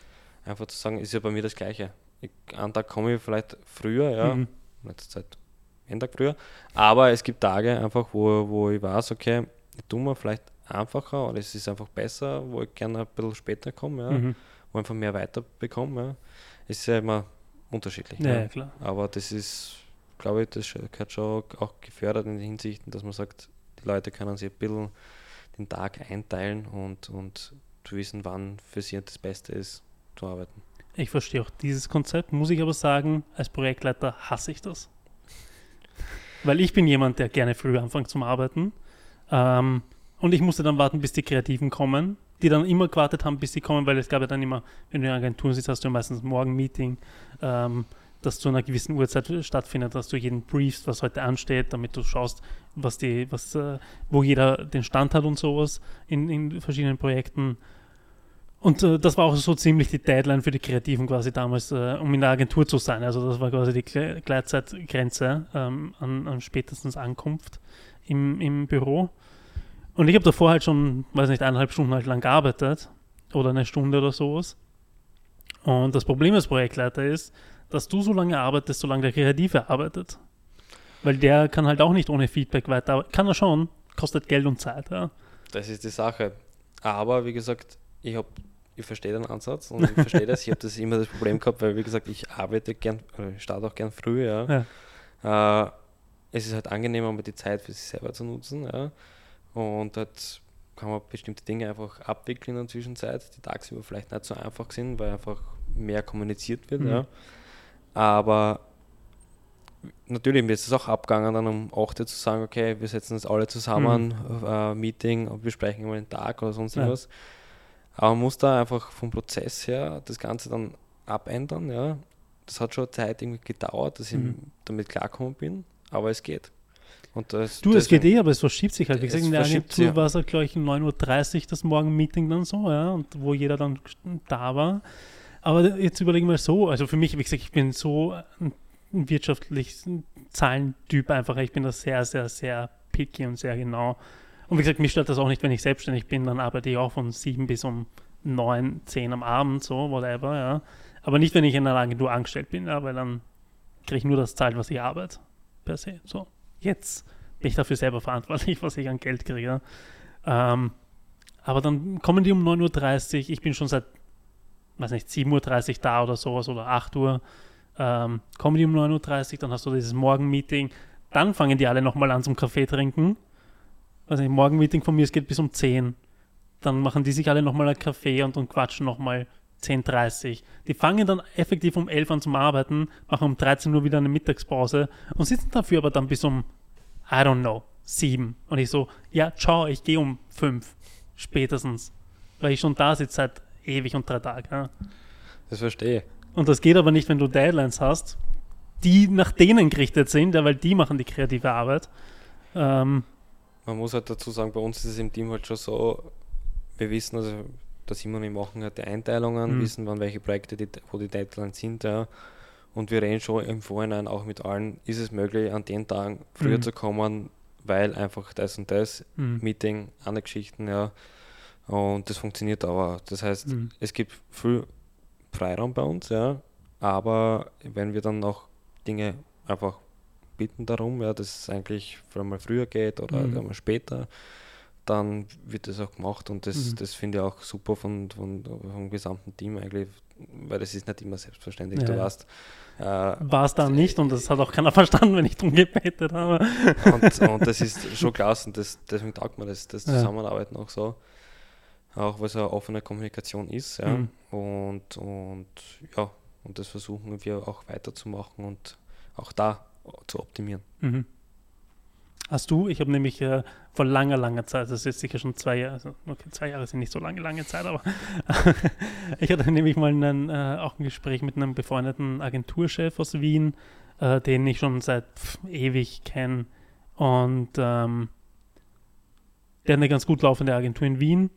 einfach zu sagen, ist ja bei mir das Gleiche. Ich, einen Tag komme ich vielleicht früher, ja, Mhm. letzte Zeit jeden Tag früher. Aber es gibt Tage einfach, wo, wo ich weiß, okay, ich tue mir vielleicht einfacher oder es ist einfach besser, wo ich gerne ein bisschen später komme, ja, Mhm. wo ich einfach mehr weiterbekomme. Ja. Es ist ja immer unterschiedlich. Ja, ja, klar. Aber das ist, glaube ich, das gehört schon auch gefördert in den Hinsichten, dass man sagt, die Leute können sich ein bisschen den Tag einteilen und, und wissen, wann für sie das Beste ist, zu arbeiten. Ich verstehe auch dieses Konzept, muss ich aber sagen, als Projektleiter hasse ich das. Weil ich bin jemand, der gerne früh anfängt zum Arbeiten. Ähm, und ich musste dann warten, bis die Kreativen kommen, die dann immer gewartet haben, bis sie kommen, weil es gab ja dann immer, wenn du in Agenturen sitzt, hast du ja meistens morgen Meeting, ähm, das zu einer gewissen Uhrzeit stattfindet, dass du jeden briefst, was heute ansteht, damit du schaust, was die, was, äh, wo jeder den Stand hat und sowas in, in verschiedenen Projekten. Und äh, das war auch so ziemlich die Deadline für die Kreativen quasi damals, äh, um in der Agentur zu sein. Also das war quasi die Gle- Gleitzeitgrenze ähm, an, an spätestens Ankunft im, im Büro. Und ich habe davor halt schon, weiß nicht, eineinhalb Stunden halt lang gearbeitet oder eine Stunde oder sowas. Und das Problem als Projektleiter ist, dass du so lange arbeitest, solange der Kreative arbeitet. Weil der kann halt auch nicht ohne Feedback weiter, kann er schon, kostet Geld und Zeit. Ja. Das ist die Sache. Aber wie gesagt, ich habe ich verstehe den Ansatz und ich verstehe das. Ich habe das immer das Problem gehabt, weil wie gesagt, ich arbeite gern, ich starte auch gern früh, ja. Äh, es ist halt angenehmer, mal die Zeit für sich selber zu nutzen, ja. Und dort kann man bestimmte Dinge einfach abwickeln in der Zwischenzeit, die tagsüber vielleicht nicht so einfach sind, weil einfach mehr kommuniziert wird, Mhm. ja. Aber natürlich mir ist es auch abgegangen, dann um 8 Uhr zu sagen, okay, wir setzen uns alle zusammen, äh, Meeting und besprechen mal den Tag oder sonst Ja. irgendwas. Aber man muss da einfach vom Prozess her das Ganze dann abändern, ja. Das hat schon Zeit irgendwie gedauert, dass ich Mhm. damit klargekommen bin, aber es geht. Und das, Du, es geht eh, aber es verschiebt sich halt. Wie Es gesagt, in der Agentur ja. war es halt, glaube ich, um 9.30 Uhr das Morgen-Meeting dann so, ja, und wo jeder dann da war. Aber jetzt überlegen wir so, also für mich, wie gesagt, ich bin so ein ein wirtschaftlich Zahlentyp einfach. Ich bin da sehr, sehr, sehr picky und sehr genau. Und wie gesagt, mich stört das auch nicht, wenn ich selbstständig bin, dann arbeite ich auch von 7 bis um 9, 10 am Abend, so, whatever, ja. Aber nicht, wenn ich in einer Agentur angestellt bin, ja, weil dann kriege ich nur das Zahlt, was ich arbeite, per se. So, jetzt bin ich dafür selber verantwortlich, was ich an Geld kriege. Ähm, aber dann kommen die um 9.30 Uhr, ich bin schon seit, weiß nicht, 7.30 Uhr da oder sowas oder 8 Uhr. Ähm, kommen die um 9.30 Uhr, dann hast du dieses Morgenmeeting, dann fangen die alle nochmal an zum Kaffee trinken. Also ein Morgenmeeting von mir, es geht bis um 10. Dann machen die sich alle nochmal einen Kaffee und, und quatschen nochmal 10.30 Die fangen dann effektiv um 11 an zum Arbeiten, machen um 13 Uhr wieder eine Mittagspause und sitzen dafür aber dann bis um, I don't know, 7. Und ich so, ja, ciao, ich gehe um 5. Spätestens. Weil ich schon da sitze seit ewig und drei Tagen. Ja. Das verstehe. Und das geht aber nicht, wenn du Deadlines hast, die nach denen gerichtet sind, ja, weil die machen die kreative Arbeit. Ähm, Man muss halt dazu sagen, bei uns ist es im Team halt schon so, wir wissen, also der Simon und ich machen halt die Einteilungen, Mhm. wissen, wann welche Projekte, die, wo die Deadlines sind, ja. Und wir reden schon im Vorhinein auch mit allen, ist es möglich, an den Tagen früher Mhm. zu kommen, weil einfach das und das, Mhm. Meeting, andere Geschichten, ja. Und das funktioniert aber. Das heißt, Mhm. es gibt viel Freiraum bei uns, ja. Aber wenn wir dann noch Dinge einfach bitten darum, ja, dass es eigentlich vielleicht mal früher geht oder Mhm. einmal später, dann wird das auch gemacht und das, Mhm. das finde ich auch super von, von, vom gesamten Team eigentlich, weil das ist nicht immer selbstverständlich. Ja, Du ja. weißt, äh, War es da nicht und das hat auch keiner verstanden, wenn ich drum gebetet habe. und, und das ist schon klasse und das, deswegen taugt mir das, das Ja. Zusammenarbeiten auch so. Auch weil es eine offene Kommunikation ist. Ja. Mhm. Und, und ja, und das versuchen wir auch weiterzumachen und auch da zu optimieren. Mhm. Hast du, ich habe nämlich äh, vor langer, langer Zeit, das ist sicher schon zwei Jahre, also okay, zwei Jahre sind nicht so lange, lange Zeit, aber ich hatte nämlich mal einen, äh, auch ein Gespräch mit einem befreundeten Agenturchef aus Wien, äh, den ich schon seit pff, ewig kenne und ähm, der hat eine ganz gut laufende Agentur in Wien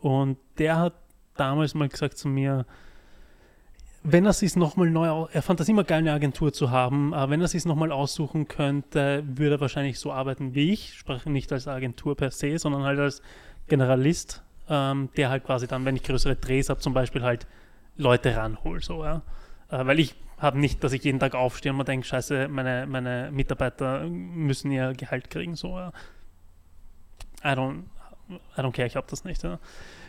und der hat damals mal gesagt zu mir, wenn er sich nochmal neu, er fand das immer geil, eine Agentur zu haben, aber wenn er sich nochmal aussuchen könnte, würde er wahrscheinlich so arbeiten wie ich, spreche nicht als Agentur per se, sondern halt als Generalist, ähm, der halt quasi dann, wenn ich größere Drehs habe, zum Beispiel halt Leute ranhol, so, ja. Äh, weil ich habe nicht, dass ich jeden Tag aufstehe und mir denke, scheiße, meine, meine Mitarbeiter müssen ihr Gehalt kriegen, so, ja. I don't, I don't care, ich habe das nicht, ja.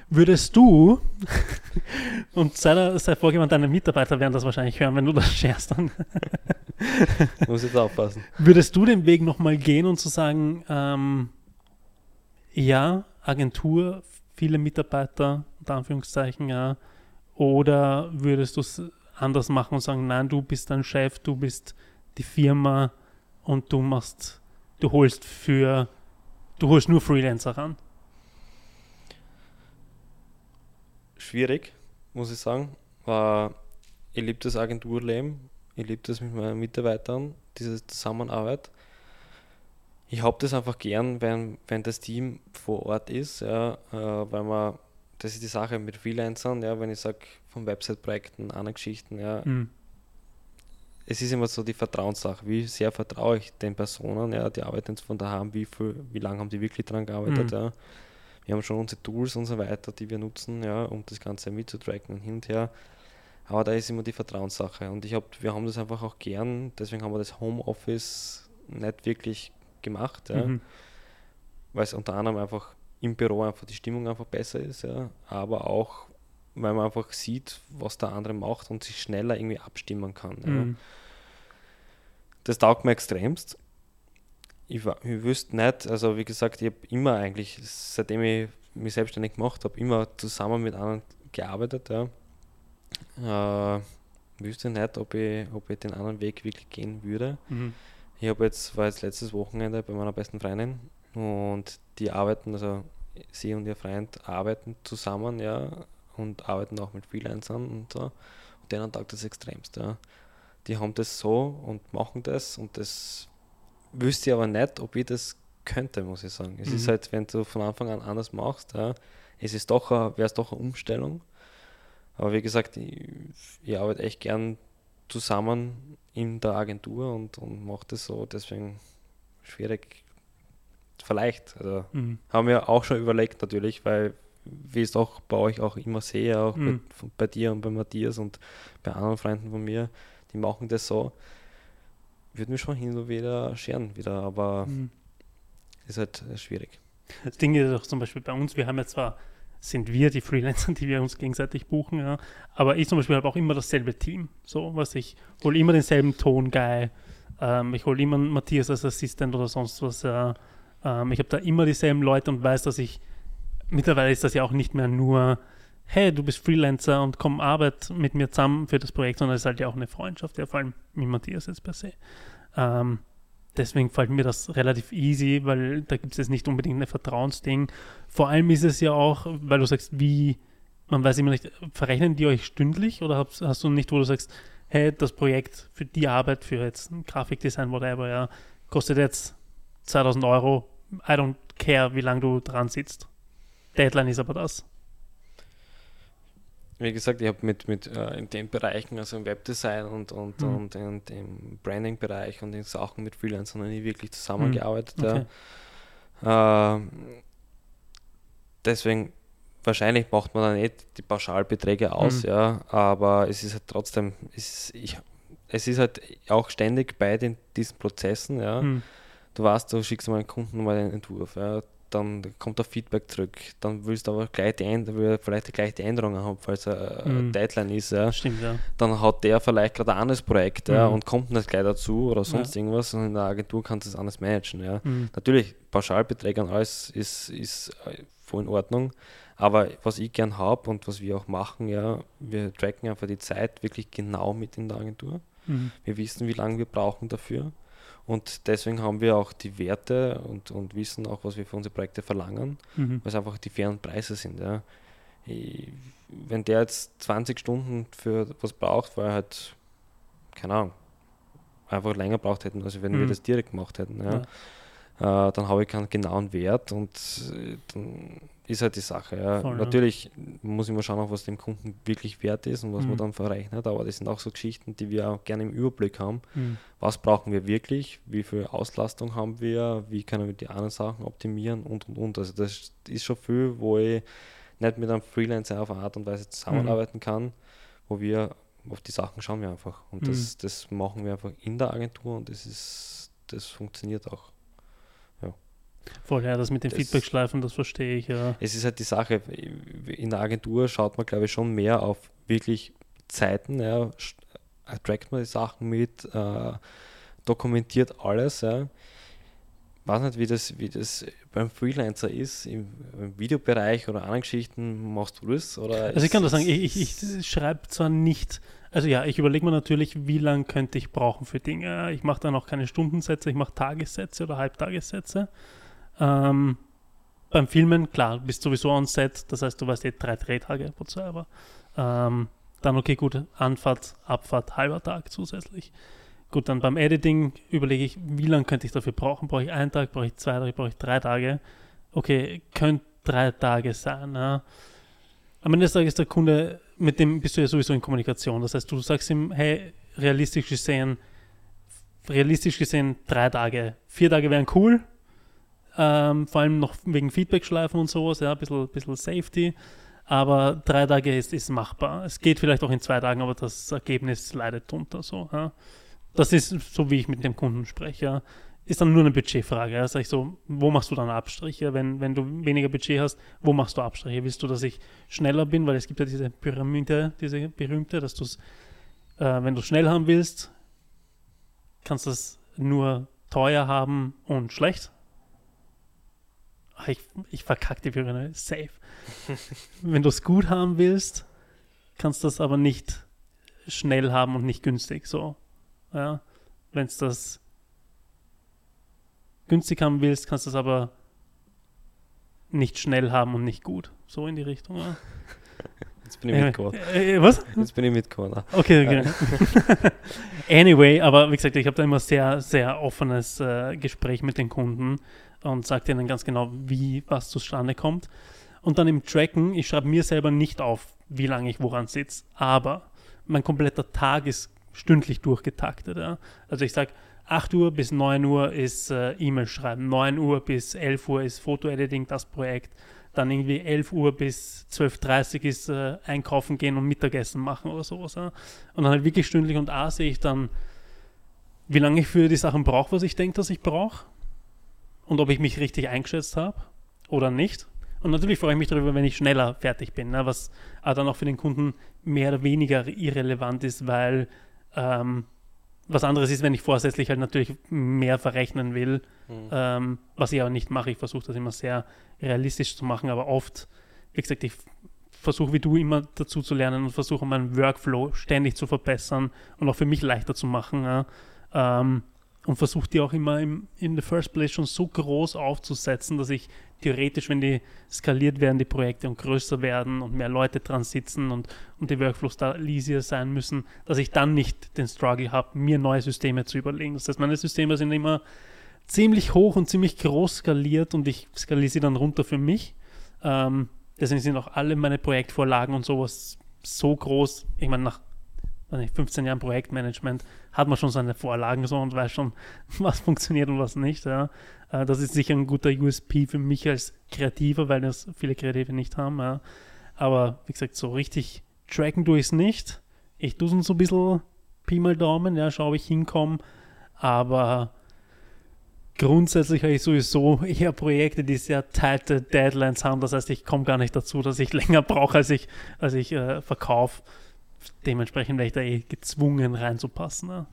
Würdest du, und sei, sei vorgewandt, deine Mitarbeiter werden das wahrscheinlich hören, wenn du das scherst, dann muss jetzt aufpassen. Würdest du den Weg nochmal gehen und zu sagen, ähm, ja, Agentur, viele Mitarbeiter, unter Anführungszeichen, ja, oder würdest du es anders machen und sagen, nein, du bist dein Chef, du bist die Firma und du machst, du holst für, du holst nur Freelancer ran? Schwierig, muss ich sagen. Äh, ich liebe das Agenturleben, ich liebe das mit meinen Mitarbeitern, diese Zusammenarbeit. Ich habe das einfach gern, wenn, wenn das Team vor Ort ist, ja, äh, weil man, das ist die Sache mit Freelancern, ja, wenn ich sage, von Website-Projekten, anderen Geschichten, ja, mhm. es ist immer so die Vertrauenssache, wie sehr vertraue ich den Personen, ja, die arbeiten jetzt von daheim, wie, viel, wie lange haben die wirklich daran gearbeitet, mhm. ja wir haben schon unsere Tools und so weiter, die wir nutzen, ja, um das Ganze mitzutracken und hin und her. Aber da ist immer die Vertrauenssache. Und ich hab, wir haben das einfach auch gern, deswegen haben wir das Homeoffice nicht wirklich gemacht, ja, mhm. weil es unter anderem einfach im Büro einfach die Stimmung einfach besser ist, ja, aber auch, weil man einfach sieht, was der andere macht und sich schneller irgendwie abstimmen kann. Mhm. Ja. Das taugt mir extremst ich, ich wüsste nicht, also wie gesagt, ich habe immer eigentlich, seitdem ich mich selbstständig gemacht habe, immer zusammen mit anderen gearbeitet. Ja. Äh, wüsste nicht, ob ich, ob ich den anderen Weg wirklich gehen würde. Mhm. Ich habe jetzt, war jetzt letztes Wochenende bei meiner besten Freundin und die arbeiten, also sie und ihr Freund arbeiten zusammen, ja, und arbeiten auch mit Freelancern und so. Und denen taugt das extremst, ja. Die haben das so und machen das und das wüsste ich aber nicht, ob ich das könnte, muss ich sagen. Es mhm. ist halt, wenn du von Anfang an anders machst, ja, es ist doch, wäre es doch eine Umstellung. Aber wie gesagt, ich, ich, arbeite echt gern zusammen in der Agentur und, und mache das so, deswegen schwierig. Vielleicht. Also mhm. haben wir auch schon überlegt natürlich, weil wie ich es auch bei euch auch immer sehe, auch mhm. bei, bei, dir und bei Matthias und bei anderen Freunden von mir, die machen das so würde mich schon hin und wieder scheren wieder, aber mhm. ist halt äh, schwierig. Das Ding ist auch zum Beispiel bei uns, wir haben ja zwar, sind wir die Freelancer, die wir uns gegenseitig buchen, ja, aber ich zum Beispiel habe auch immer dasselbe Team. So, was ich hole immer denselben Ton-Guy, ähm, ich hole immer Matthias als Assistent oder sonst was. Ja. Ähm, ich habe da immer dieselben Leute und weiß, dass ich, mittlerweile ist das ja auch nicht mehr nur hey, du bist Freelancer und komm, arbeit mit mir zusammen für das Projekt, sondern es ist halt ja auch eine Freundschaft, ja, vor allem mit Matthias jetzt per se. Ähm, deswegen fällt mir das relativ easy, weil da gibt es jetzt nicht unbedingt ein Vertrauensding. Vor allem ist es ja auch, weil du sagst, wie, man weiß immer nicht, verrechnen die euch stündlich oder hast, hast du nicht, wo du sagst, hey, das Projekt für die Arbeit, für jetzt ein Grafikdesign, whatever, ja, kostet jetzt 2000 Euro. I don't care, wie lange du dran sitzt. Deadline ist aber das wie gesagt, ich habe mit, mit äh, in den Bereichen, also im Webdesign und, und, mhm. und, und im Branding-Bereich und in Sachen mit Freelancern noch nie wirklich zusammengearbeitet. Mhm. Okay. Äh, deswegen, wahrscheinlich macht man dann nicht die Pauschalbeträge aus, mhm. ja, aber es ist halt trotzdem, es, ich, es ist halt auch ständig bei den, diesen Prozessen, ja. Mhm. Du weißt, du schickst mal einen Kunden mal einen Entwurf, ja dann kommt das Feedback zurück. Dann willst du aber gleich die Änderung, vielleicht gleich die Änderungen haben, falls ein mhm. Deadline ist. Ja. Stimmt, ja. Dann hat der vielleicht gerade ein anderes Projekt mhm. ja, und kommt nicht gleich dazu oder sonst ja. irgendwas und in der Agentur kannst du es anders managen. Ja. Mhm. Natürlich, Pauschalbeträge und alles ist, ist äh, voll in Ordnung. Aber was ich gern habe und was wir auch machen, ja, wir tracken einfach die Zeit wirklich genau mit in der Agentur. Mhm. Wir wissen, wie lange wir brauchen dafür. Und deswegen haben wir auch die Werte und, und wissen auch, was wir für unsere Projekte verlangen, Mhm. weil es einfach die fairen Preise sind. Ja. Wenn der jetzt 20 Stunden für was braucht, weil er halt, keine Ahnung, einfach länger braucht hätten, als wenn wir Mhm. das direkt gemacht hätten. Ja. Äh, dann habe ich keinen genauen Wert und äh, dann ist halt die Sache. Ja. Voll, ja. Natürlich muss ich mal schauen, auch, was dem Kunden wirklich wert ist und was Mhm. man dann verrechnet, aber das sind auch so Geschichten, die wir auch gerne im Überblick haben. Mhm. Was brauchen wir wirklich? Wie viel Auslastung haben wir? Wie können wir die anderen Sachen optimieren? Und und und. Also, das ist schon viel, wo ich nicht mit einem Freelancer auf eine Art und Weise zusammenarbeiten kann, wo wir auf die Sachen schauen wir einfach. Und Mhm. das, das machen wir einfach in der Agentur und das ist, das funktioniert auch. Voll, ja, das mit den Feedback-Schleifen, das verstehe ich, ja. Es ist halt die Sache, in der Agentur schaut man, glaube ich, schon mehr auf wirklich Zeiten, ja, äh, trackt man die Sachen mit, äh, dokumentiert alles, ja. Weiß nicht, wie das, wie das beim Freelancer ist, im, im Videobereich oder anderen Geschichten, machst du das? Oder Also ich kann das sagen, ich, ich, ich schreibe zwar nicht, also ja, ich überlege mir natürlich, wie lange könnte ich brauchen für Dinge. Ich mache dann auch keine Stundensätze, ich mache Tagessätze oder Halbtagessätze. Ähm, beim Filmen, klar, bist sowieso on set, das heißt, du weißt eh drei Drehtage pro Server. Ähm, dann okay, gut, Anfahrt, Abfahrt, halber Tag zusätzlich. Gut, dann beim Editing überlege ich, wie lange könnte ich dafür brauchen? Brauche ich einen Tag, brauche ich zwei Tage, brauche ich drei Tage? Okay, könnte drei Tage sein. Ja. Am Ende des Tages ist der Kunde, mit dem bist du ja sowieso in Kommunikation. Das heißt, du sagst ihm, hey, realistisch gesehen, realistisch gesehen drei Tage. Vier Tage wären cool. Ähm, vor allem noch wegen Feedback-Schleifen und sowas, ja, ein bisschen, bisschen Safety. Aber drei Tage ist, ist machbar. Es geht vielleicht auch in zwei Tagen, aber das Ergebnis leidet drunter. So, ja. Das ist so, wie ich mit dem Kunden spreche. Ist dann nur eine Budgetfrage. Ja. Sag ich so, wo machst du dann Abstriche? Wenn, wenn du weniger Budget hast, wo machst du Abstriche? Willst du, dass ich schneller bin? Weil es gibt ja diese Pyramide, diese berühmte, dass du es, äh, wenn du schnell haben willst, kannst du es nur teuer haben und schlecht. Ah, Ich, ich verkacke die Pyramide, safe. wenn du es gut haben willst, kannst du es aber nicht schnell haben und nicht günstig. So, ja, wenn es das günstig haben willst, kannst du es aber nicht schnell haben und nicht gut. So in die Richtung. Ja. Jetzt bin ich mitgekommen. Äh, äh, was? Jetzt bin ich mitgekommen. Okay, okay. anyway, aber wie gesagt, ich habe da immer sehr, sehr offenes äh, Gespräch mit den Kunden und sage denen ganz genau, wie was zustande kommt. Und dann im Tracken, ich schreibe mir selber nicht auf, wie lange ich woran sitze, aber mein kompletter Tag ist stündlich durchgetaktet. Ja? Also ich sage, 8 Uhr bis 9 Uhr ist äh, E-Mail schreiben, 9 Uhr bis 11 Uhr ist Foto-Editing, das Projekt, dann irgendwie 11 Uhr bis 12.30 Uhr ist äh, einkaufen gehen und Mittagessen machen oder sowas. Ja? Und dann halt wirklich stündlich und A sehe ich dann, wie lange ich für die Sachen brauche, was ich denke, dass ich brauche und ob ich mich richtig eingeschätzt habe oder nicht. Und natürlich freue ich mich darüber, wenn ich schneller fertig bin, ne? was dann auch für den Kunden mehr oder weniger irrelevant ist, weil ähm, was anderes ist, wenn ich vorsätzlich halt natürlich mehr verrechnen will, Mhm. ähm, was ich aber nicht mache. Ich versuche das immer sehr realistisch zu machen, aber oft, wie gesagt, ich versuche wie du immer dazu zu lernen und versuche meinen Workflow ständig zu verbessern und auch für mich leichter zu machen. Ja. Ähm, und versuche die auch immer im, in the first place schon so groß aufzusetzen, dass ich theoretisch, wenn die skaliert werden, die Projekte und größer werden und mehr Leute dran sitzen und, und die Workflows da easier sein müssen, dass ich dann nicht den Struggle habe, mir neue Systeme zu überlegen. Das heißt, meine Systeme sind immer ziemlich hoch und ziemlich groß skaliert und ich skaliere sie dann runter für mich. Ähm, deswegen sind auch alle meine Projektvorlagen und sowas so groß. Ich meine, nach nicht, 15 Jahren Projektmanagement hat man schon seine Vorlagen so und weiß schon, was funktioniert und was nicht. Ja. Äh, das ist sicher ein guter USP für mich als Kreativer, weil das viele Kreative nicht haben. Ja. Aber wie gesagt, so richtig tracken tue ich es nicht. Ich tue es so ein bisschen Pi mal Daumen, ja, schaue, ob ich hinkomme. Aber grundsätzlich habe ich sowieso eher Projekte, die sehr teilte Deadlines haben. Das heißt, ich komme gar nicht dazu, dass ich länger brauche, als ich, als ich äh, verkaufe. Dementsprechend wäre ich da eh gezwungen reinzupassen. Ja.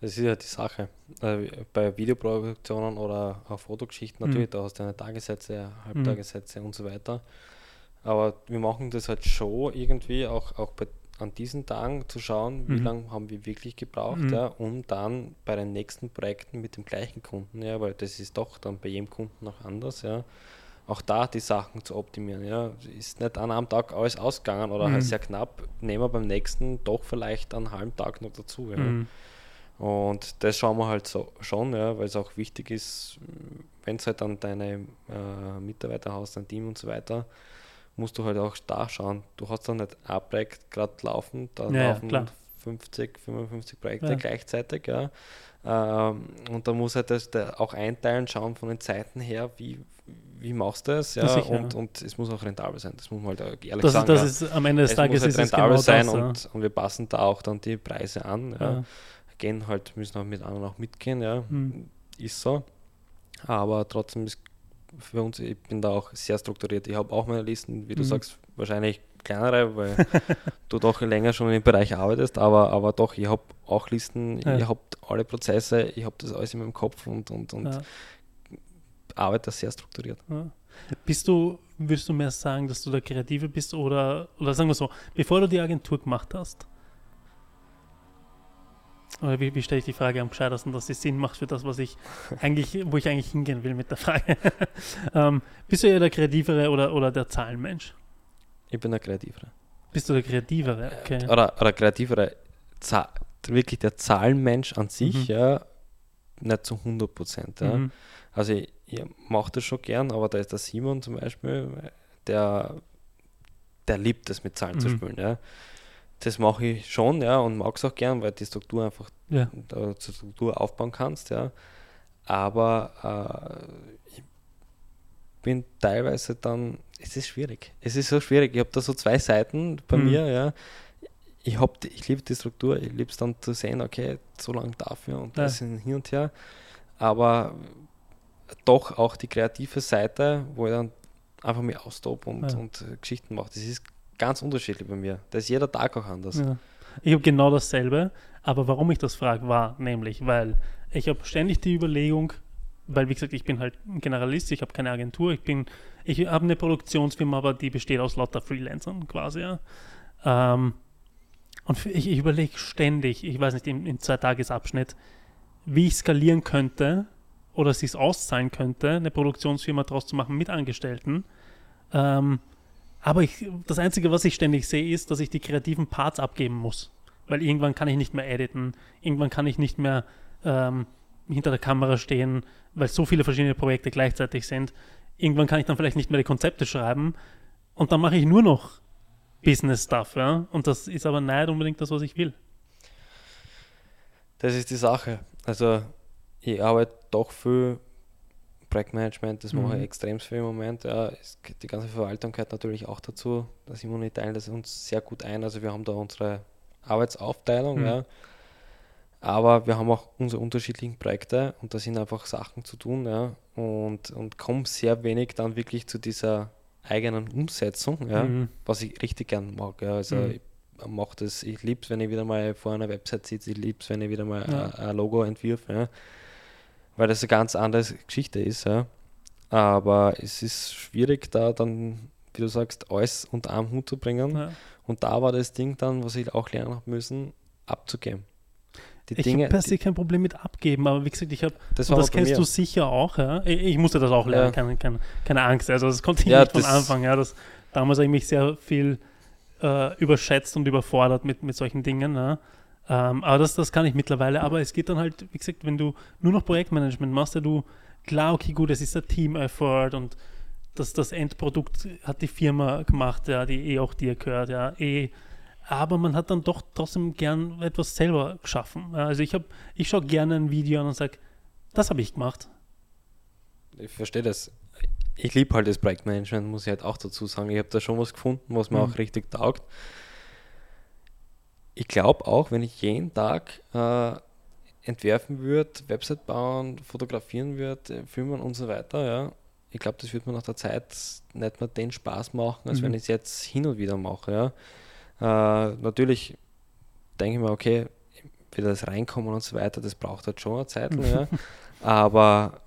Das ist ja die Sache. Äh, bei Videoproduktionen oder auch Fotogeschichten natürlich, da hast du eine Tagessätze, Halbtagessätze und so weiter. Aber wir machen das halt schon irgendwie, auch, auch bei an diesen Tagen zu schauen, wie Mhm. lange haben wir wirklich gebraucht, Mhm. ja, um dann bei den nächsten Projekten mit dem gleichen Kunden, ja, weil das ist doch dann bei jedem Kunden noch anders, ja, auch da die Sachen zu optimieren, ja, ist nicht an einem Tag alles ausgegangen oder Mhm. halt sehr knapp, nehmen wir beim nächsten doch vielleicht einen halben Tag noch dazu, ja. Mhm. Und das schauen wir halt so schon, ja, weil es auch wichtig ist, wenn es halt dann deine äh, Mitarbeiter hast, dein Team und so weiter, musst du halt auch da schauen. Du hast dann nicht ein Projekt gerade laufen, da Ja, ja, laufen klar. 50, 55 Projekte Ja. gleichzeitig, ja. Ähm, und da muss halt das auch einteilen, schauen von den Zeiten her, wie, wie machst du das, ja, sicher, und, ja. und es muss auch rentabel sein. Das muss man halt ehrlich Das, ist, sagen. das ja. ist am Ende des es Tages muss halt ist es rentabel genau sein das, und, und wir passen da auch dann die Preise an. Gehen halt, müssen auch mit anderen auch mitgehen, ja. Mhm. Ist so. Aber trotzdem ist für uns, ich bin da auch sehr strukturiert. Ich habe auch meine Listen, wie du Mhm. sagst, wahrscheinlich kleinere, weil du doch länger schon im Bereich arbeitest, aber, aber doch, ich habe auch Listen, Ja. ich habe alle Prozesse, ich habe das alles in meinem Kopf und, und, und Ja. Arbeite sehr strukturiert. Ja. Bist du, würdest du mehr sagen, dass du der Kreative bist oder, oder sagen wir so, bevor du die Agentur gemacht hast, oder wie, wie stelle ich die Frage am gescheitersten, dass sie Sinn macht für das, was ich eigentlich, wo ich eigentlich hingehen will mit der Frage. ähm, bist du eher der Kreativere oder, oder der Zahlenmensch? Ich bin der Kreativere. Bist du der Kreativere? Okay. Oder, oder Kreativere, wirklich der Zahlenmensch an sich, Mhm. ja, nicht zu 100 Prozent. Ja. Mhm. Also ich, ich mache das schon gern, aber da ist der Simon zum Beispiel, der, der liebt es mit Zahlen zu Mhm. spielen. Ja. Das mache ich schon, ja, und mag es auch gern, weil die Struktur einfach Ja. zur Struktur aufbauen kannst, ja. Aber äh, ich bin teilweise dann, es ist schwierig. Es ist so schwierig. Ich habe da so zwei Seiten bei Mhm. mir, ja. Ich, hab ich liebe die Struktur, ich liebe es dann zu sehen, okay, so lange dafür und Ja. das hin und her. Aber doch auch die kreative Seite, wo ich dann einfach mich austob und, Ja. und äh, Geschichten mache. Das ist ganz unterschiedlich bei mir. Da ist jeder Tag auch anders. Ja. Ich habe genau dasselbe, aber warum ich das frage, war nämlich, weil ich habe ständig die Überlegung, weil wie gesagt, ich bin halt ein Generalist, ich habe keine Agentur, ich bin, ich habe eine Produktionsfirma, aber die besteht aus lauter Freelancern quasi, ja. Ähm, und ich, ich überlege ständig, ich weiß nicht, im, im Zwei-Tages-Abschnitt, wie ich skalieren könnte oder es sich auszahlen könnte, eine Produktionsfirma draus zu machen mit Angestellten. Ähm, aber ich, das Einzige, was ich ständig sehe, ist, dass ich die kreativen Parts abgeben muss. Weil irgendwann kann ich nicht mehr editen, irgendwann kann ich nicht mehr ähm, hinter der Kamera stehen, weil so viele verschiedene Projekte gleichzeitig sind. Irgendwann kann ich dann vielleicht nicht mehr die Konzepte schreiben und dann mache ich nur noch Business-Stuff, ja. Und das ist aber nicht unbedingt das, was ich will. Das ist die Sache. Also ich arbeite doch viel Projektmanagement, das mache Mhm. ich extrem viel im Moment. Ja, es, die ganze Verwaltung gehört natürlich auch dazu. Da Simon und ich teilen das uns sehr gut ein. Also wir haben da unsere Arbeitsaufteilung, Mhm. ja. Aber wir haben auch unsere unterschiedlichen Projekte und da sind einfach Sachen zu tun, ja. Und, und kommen sehr wenig dann wirklich zu dieser eigenen Umsetzung, ja Mhm. was ich richtig gern mag. Ja. Also Mhm. ich mache das, ich liebe es, wenn ich wieder mal vor einer Website sitze, ich liebe es, wenn ich wieder mal Ja. ein, ein Logo entwirf, ja. Weil das eine ganz andere Geschichte ist. Ja. Aber es ist schwierig, da dann, wie du sagst, alles unter einen Hut zu bringen. Ja. Und da war das Ding dann, was ich auch lernen habe müssen, abzugeben. Die Ich habe per se kein Problem mit abgeben, aber wie gesagt, ich habe das das kennst mir. du sicher auch, ja. Ich, ich musste das auch lernen, Ja. keine, keine, keine Angst. Also das konnte ich Ja, nicht von Anfang, ja. Das, damals habe ich mich sehr viel äh, überschätzt und überfordert mit, mit solchen Dingen. Ja. Ähm, aber das, das kann ich mittlerweile. Aber es geht dann halt, wie gesagt, wenn du nur noch Projektmanagement machst, ja du, klar, okay, gut, es ist ein Team-Effort und das, das Endprodukt hat die Firma gemacht, ja, die eh auch dir gehört, ja, eh. Aber man hat dann doch trotzdem gern etwas selber geschaffen. Ja, also ich habe, ich schaue gerne ein Video an und sage, das habe ich gemacht. ich verstehe das. Ich liebe halt das Projektmanagement, muss ich halt auch dazu sagen. Ich habe da schon was gefunden, was mir Mhm. auch richtig taugt. Ich glaube auch, wenn ich jeden Tag äh, entwerfen würde, Website bauen, fotografieren würde, filmen und so weiter, ja, ich glaube, das wird mir nach der Zeit nicht mehr den Spaß machen, als Mhm. wenn ich es jetzt hin und wieder mache. Ja. Äh, natürlich denke ich mir, okay, wieder das Reinkommen und so weiter, das braucht halt schon eine Zeit. ja. Aber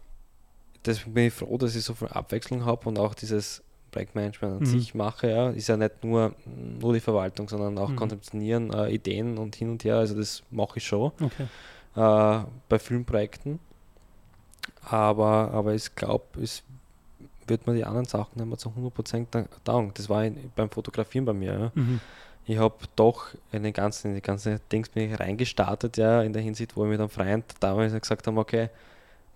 deswegen bin ich froh, dass ich so viel Abwechslung habe und auch dieses Projektmanagement an Mhm. sich mache, ja, ist ja nicht nur, nur die Verwaltung, sondern auch Mhm. konzeptionieren, äh, Ideen und hin und her. Also das mache ich schon Okay. äh, bei vielen Projekten. Aber, aber ich glaube, es wird mir die anderen Sachen nicht mehr zu 100% da- taugen. Das war in, beim Fotografieren bei mir. Ja. Mhm. Ich habe doch in den ganzen, in die ganze Dings bin ich reingestartet, ja, in der Hinsicht, wo ich mit einem Freund damals gesagt haben, okay,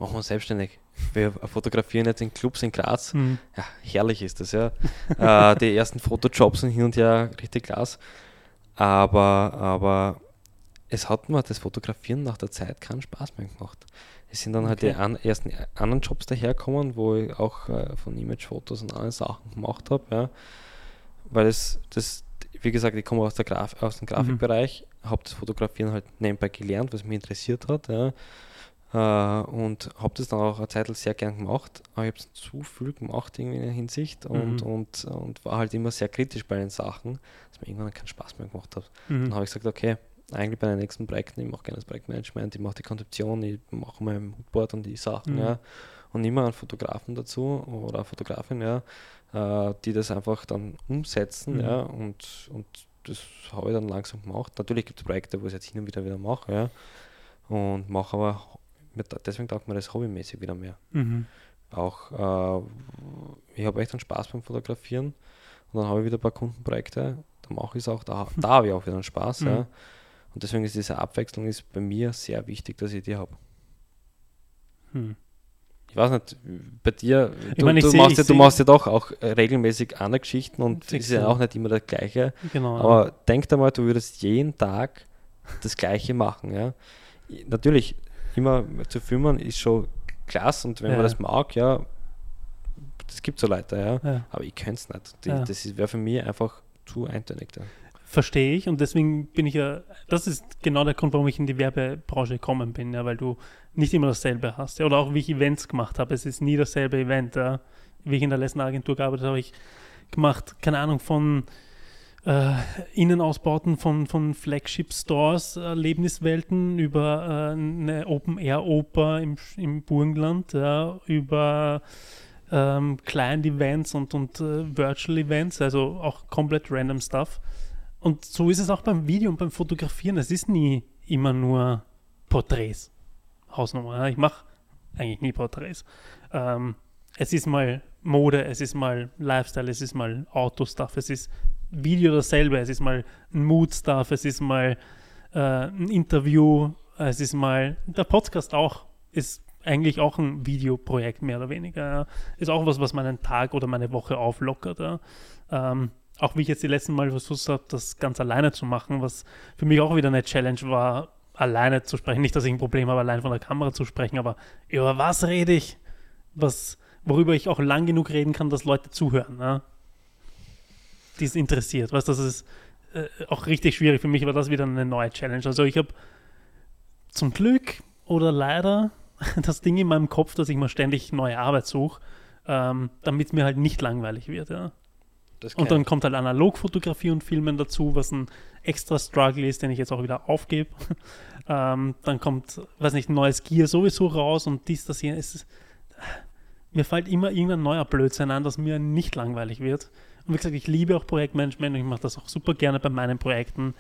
machen wir uns selbstständig. Wir fotografieren jetzt in Clubs in Graz. Mhm. Ja, herrlich ist das, ja. äh, die ersten Fotojobs sind hin und her richtig klasse. Aber, aber es hat mir das Fotografieren nach der Zeit keinen Spaß mehr gemacht. Es sind dann halt die Okay. an, ersten anderen Jobs daherkommen, wo ich auch äh, von Imagefotos und anderen Sachen gemacht habe, ja. Weil das, das, wie gesagt, ich komme aus, der Graf, aus dem Grafikbereich, habe das Fotografieren halt nebenbei gelernt, was mich interessiert hat, ja. Äh, und habe das dann auch eine Zeit sehr gern gemacht, aber ich habe es zu viel gemacht irgendwie in der Hinsicht und, Mhm. und, und war halt immer sehr kritisch bei den Sachen, dass mir irgendwann keinen Spaß mehr gemacht hat. Dann Mhm. habe ich gesagt, okay, eigentlich bei den nächsten Projekten, ich mache gerne das Projektmanagement, ich mache die Konzeption, ich mache mein Moodboard und die Sachen, Mhm. ja. Und immer einen Fotografen dazu oder eine Fotografin, ja, äh, die das einfach dann umsetzen, Mhm. ja, und, und das habe ich dann langsam gemacht. Natürlich gibt es Projekte, wo ich es jetzt hin und wieder wieder mache, ja. Und mache aber, deswegen taugt mir das hobbymäßig wieder mehr Mhm. auch, äh, ich habe echt einen Spaß beim Fotografieren und dann habe ich wieder ein paar Kundenprojekte, da mache ich es auch, da, da habe ich auch wieder einen Spaß. Mhm. Ja. Und deswegen ist diese Abwechslung ist bei mir sehr wichtig, dass ich die habe. Mhm. Ich weiß nicht, bei dir, du, meine, ich du, seh- machst, ja, du machst ja doch auch äh, regelmäßig andere Geschichten und Fix, ist ja ja. auch nicht immer das Gleiche. Genau. Aber denk dir mal, du würdest jeden Tag das Gleiche machen. Ja? Natürlich, immer zu filmen ist schon klasse und wenn Ja. man das mag, ja, das gibt so Leute, ja. ja. Aber ich könnte es nicht. Die, Ja. Das wäre für mich einfach zu eintönig. Da. Verstehe ich und deswegen bin ich ja, das ist genau der Grund, warum ich in die Werbebranche gekommen bin, ja, weil du nicht immer dasselbe hast. Ja, oder auch wie ich Events gemacht habe, es ist nie dasselbe Event. Ja. Wie ich in der letzten Agentur gearbeitet habe, ich gemacht, keine Ahnung, von äh, Innenausbauten von, von Flagship-Stores, Erlebniswelten, über äh, eine Open-Air-Oper im, im Burgenland, ja, über ähm, Client-Events und, und äh, Virtual-Events, also auch komplett random Stuff. Und so ist es auch beim Video und beim Fotografieren. Es ist nie immer nur Porträts. Hausnummer. Ja. Ich mache eigentlich nie Porträts. Ähm, es ist mal Mode, es ist mal Lifestyle, es ist mal Auto-Stuff, es ist Video dasselbe, es ist mal ein Mood-Stuff, es ist mal äh, ein Interview, es ist mal der Podcast auch, ist eigentlich auch ein Videoprojekt mehr oder weniger. Ja. Ist auch was, was meinen Tag oder meine Woche auflockert. Ja. Ähm, auch wie ich jetzt die letzten Mal versucht habe, das ganz alleine zu machen, was für mich auch wieder eine Challenge war, alleine zu sprechen. Nicht, dass ich ein Problem habe, allein von der Kamera zu sprechen, aber über was rede ich? Was, worüber ich auch lang genug reden kann, dass Leute zuhören, ja? Die es interessiert. Weißt, das ist äh, auch richtig schwierig. Für mich war das wieder eine neue Challenge. Also ich habe zum Glück oder leider das Ding in meinem Kopf, dass ich mal ständig neue Arbeit suche, ähm, damit es mir halt nicht langweilig wird. Ja? Das Und dann kommt halt Analogfotografie und Filmen dazu, was ein extra Struggle ist, den ich jetzt auch wieder aufgebe. ähm, dann kommt, weiß nicht, ein neues Gear sowieso raus und dies, das hier. Es ist, mir fällt immer irgendein neuer Blödsinn an, dass mir nicht langweilig wird. Und wie gesagt, ich liebe auch Projektmanagement und ich mache das auch super gerne bei meinen Projekten.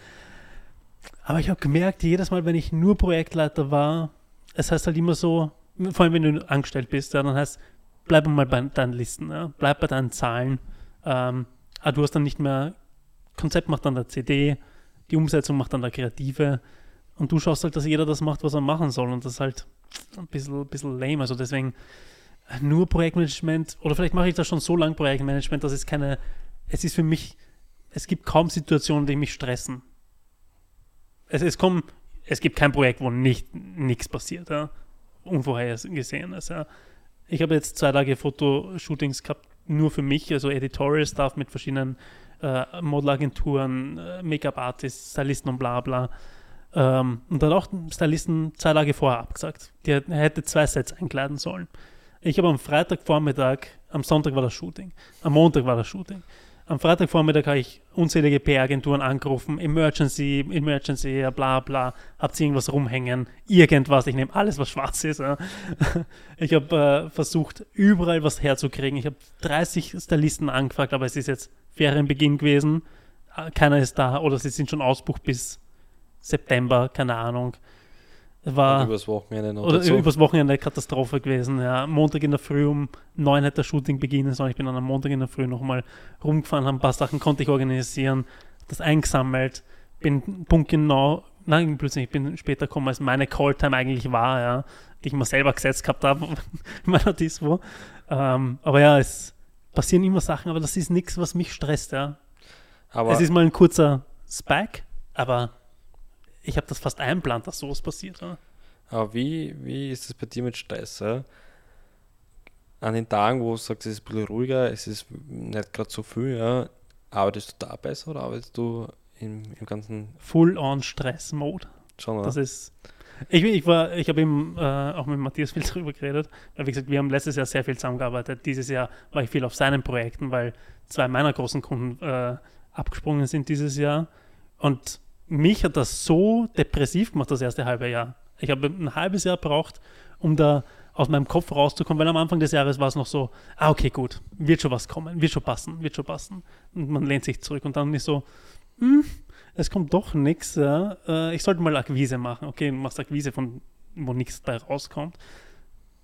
Aber ich habe gemerkt, jedes Mal, wenn ich nur Projektleiter war, es heißt halt immer so, vor allem wenn du angestellt bist, ja, dann heißt, bleib mal bei deinen Listen, ja, bleib bei deinen Zahlen. Ähm, ah, du hast dann nicht mehr, Konzept macht dann der CD, die Umsetzung macht dann der Kreative und du schaust halt, dass jeder das macht, was er machen soll und das ist halt ein bisschen, bisschen lame. Also deswegen nur Projektmanagement oder vielleicht mache ich das schon so lange Projektmanagement, dass es keine, es ist für mich, es gibt kaum Situationen, die mich stressen. Es, es kommen, es gibt kein Projekt, wo nicht nichts passiert, ja. Unvorhergesehenes, ja. Ich habe jetzt zwei Tage Fotoshootings gehabt, nur für mich, also Editorial Stuff mit verschiedenen äh, Modelagenturen, äh, Make-up-Artists, Stylisten und bla bla. Ähm, und dann auch Stylisten zwei Tage vorher abgesagt. Der hätte zwei Sets einkleiden sollen. Ich habe am Freitagvormittag, am Sonntag war das Shooting, am Montag war das Shooting. am Freitagvormittag habe ich unzählige PR-Agenturen angerufen, Emergency, Emergency, bla bla, habt ihr irgendwas rumhängen, irgendwas, ich nehme alles, was schwarz ist. Ja. Ich habe äh, versucht, überall was herzukriegen. Ich habe 30 Stylisten angefragt, aber es ist jetzt Ferienbeginn gewesen, äh, keiner ist da oder sie sind schon ausbucht bis September, keine Ahnung. War, übers Wochenende noch oder dazu. übers Wochenende eine Katastrophe gewesen. Ja. Montag in der Früh um neun hätte das Shooting beginnen sollen. Ich bin dann am Montag in der Früh nochmal rumgefahren, habe ein paar Sachen konnte ich organisieren, das eingesammelt, bin punktgenau, nein, plötzlich, ich bin später gekommen, als meine Calltime eigentlich war, ja, die ich mir selber gesetzt gehabt habe in meiner Dispo. Ähm, aber ja, es passieren immer Sachen, aber das ist nichts, was mich stresst, ja. Aber es ist mal ein kurzer Spike, aber ich habe das fast einplant, dass sowas passiert. Ja. Aber wie, wie ist es bei dir mit Stress? Ja? An den Tagen, wo du sagst, es ist ein bisschen ruhiger, es ist nicht gerade so viel, ja, arbeitest du da besser oder arbeitest du im, im ganzen Full-on-Stress-Mode. schon? oder? Das ist. Ich, ich war, ich habe eben äh, auch mit Matthias viel darüber geredet, weil wie gesagt, wir haben letztes Jahr sehr viel zusammengearbeitet. Dieses Jahr war ich viel auf seinen Projekten, weil zwei meiner großen Kunden äh, abgesprungen sind dieses Jahr. Und mich hat das so depressiv gemacht, das erste halbe Jahr. Ich habe ein halbes Jahr braucht, um da aus meinem Kopf rauszukommen, weil am Anfang des Jahres war es noch so, ah, okay, gut, wird schon was kommen, wird schon passen, wird schon passen. Und man lehnt sich zurück und dann ist so, hm, es kommt doch nichts, ja. Äh, ich sollte mal Akquise machen. Okay, du machst Akquise, von wo nichts bei rauskommt.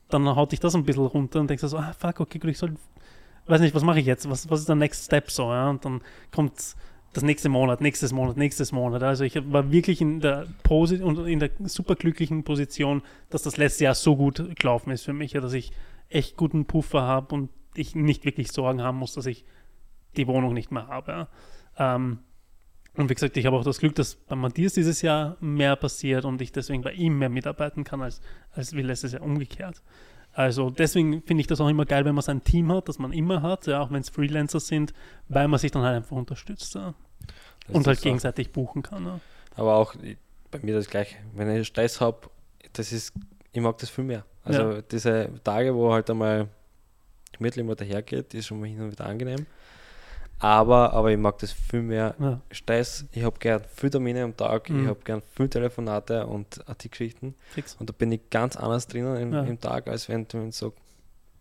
Dann haut dich das ein bisschen runter und denkst so, ah, fuck, okay, gut, ich soll, weiß nicht, was mache ich jetzt? Was, was ist der Next Step so, ja? Und dann kommt das nächste Monat, nächstes Monat, nächstes Monat. Also ich war wirklich in der Posi und in der superglücklichen Position, dass das letzte Jahr so gut gelaufen ist für mich, dass ich echt guten Puffer habe und ich nicht wirklich Sorgen haben muss, dass ich die Wohnung nicht mehr habe. Ähm, und wie gesagt, ich habe auch das Glück, dass bei Matthias dieses Jahr mehr passiert und ich deswegen bei ihm mehr mitarbeiten kann, als, als wie letztes Jahr umgekehrt. Also deswegen finde ich das auch immer geil, wenn man sein Team hat, das man immer hat, ja, auch wenn es Freelancer sind, weil man sich dann halt einfach unterstützt ja, und halt so. gegenseitig buchen kann. Ja. Aber auch bei mir das gleiche. Wenn ich Stress habe, das ist, ich mag das viel mehr. Also Ja. diese Tage, wo halt einmal gemütlich mal dahergeht, ist schon mal hin und wieder angenehm. Aber, aber ich mag das viel mehr. Ja. Stress, ich habe gern viel Termine am Tag, Mhm. ich habe gern viel Telefonate und auch die Geschichten. Fix. Und da bin ich ganz anders drinnen im, Ja. im Tag, als wenn du so,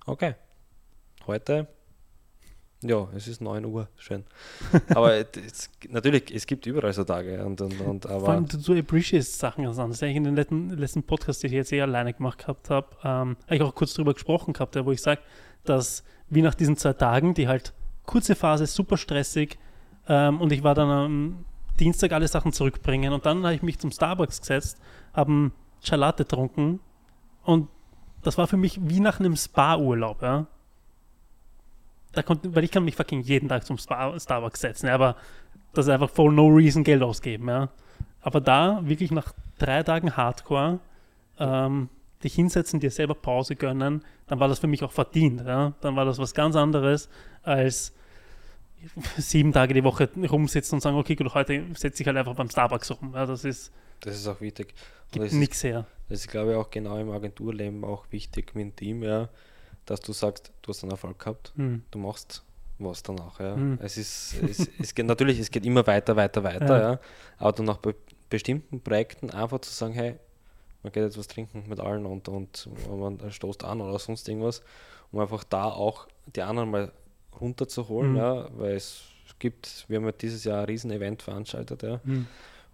okay, heute, ja, es ist 9 Uhr, schön. aber es, natürlich, es gibt überall so Tage. Und, und, und, Vor aber allem, du, du appreciatest Sachen ganz anders. Ich in den letzten, letzten Podcast, den ich jetzt eh alleine gemacht gehabt habe, ähm, habe ich auch kurz drüber gesprochen gehabt, wo ich sage, dass wie nach diesen zwei Tagen, die halt kurze Phase, super stressig, ähm, und ich war dann am Dienstag alle Sachen zurückbringen und dann habe ich mich zum Starbucks gesetzt, habe einen Chai Latte getrunken und das war für mich wie nach einem Spa-Urlaub, ja. Da konnte, weil ich kann mich fucking jeden Tag zum Spa, Starbucks setzen, ja, aber das ist einfach for no reason Geld ausgeben, ja. Aber da wirklich nach drei Tagen Hardcore ähm, dich hinsetzen, dir selber Pause gönnen, dann war das für mich auch verdient. Ja? Dann war das was ganz anderes als sieben Tage die Woche rumsitzen und sagen, okay, gut, heute setze ich halt einfach beim Starbucks rum. Ja, das ist, das ist auch wichtig. Gibt das ist, nichts her. das ist, glaube ich, auch genau im Agenturleben auch wichtig mit dem Team, ja, dass du sagst, du hast einen Erfolg gehabt, Hm. du machst was danach. Ja. Mhm. Es ist, es, es geht natürlich, es geht immer weiter, weiter, weiter, Ja. ja. aber dann auch bei bestimmten Projekten einfach zu sagen, hey, man geht jetzt was trinken mit allen und, und man stoßt an oder sonst irgendwas, um einfach da auch die anderen mal runterzuholen, Mhm. ja, weil es gibt, wir haben ja dieses Jahr ein riesen Event veranstaltet, ja, Hm.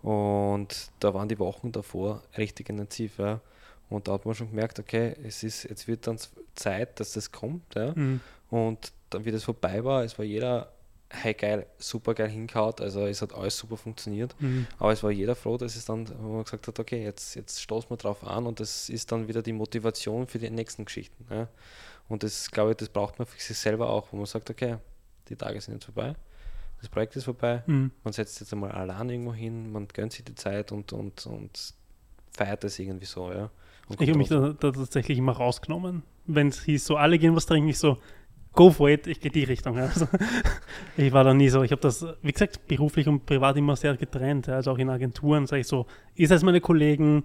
und da waren die Wochen davor richtig intensiv, ja. Und da hat man schon gemerkt, okay, es ist, jetzt wird dann Zeit, dass das kommt, ja. Hm. Und dann, wie das vorbei war, es war jeder, hey geil, super geil hingehaut, also es hat alles super funktioniert. Hm. Aber es war jeder froh, dass es dann, wo man gesagt hat, okay, jetzt, jetzt stoßen wir drauf an und das ist dann wieder die Motivation für die nächsten Geschichten. Ja. Und das, glaube ich, das braucht man für sich selber auch, wo man sagt, okay, die Tage sind jetzt vorbei, das Projekt ist vorbei, Hm. man setzt jetzt einmal allein irgendwo hin, man gönnt sich die Zeit und, und, und feiert es irgendwie so, ja. Ich habe mich da, da tatsächlich immer rausgenommen. Wenn es hieß, so alle gehen was trinken, ich so, go for it, ich gehe die Richtung. Also, ich war da nie so, ich habe das, wie gesagt, beruflich und privat immer sehr getrennt. Also auch in Agenturen sage ich so, ihr seid meine Kollegen,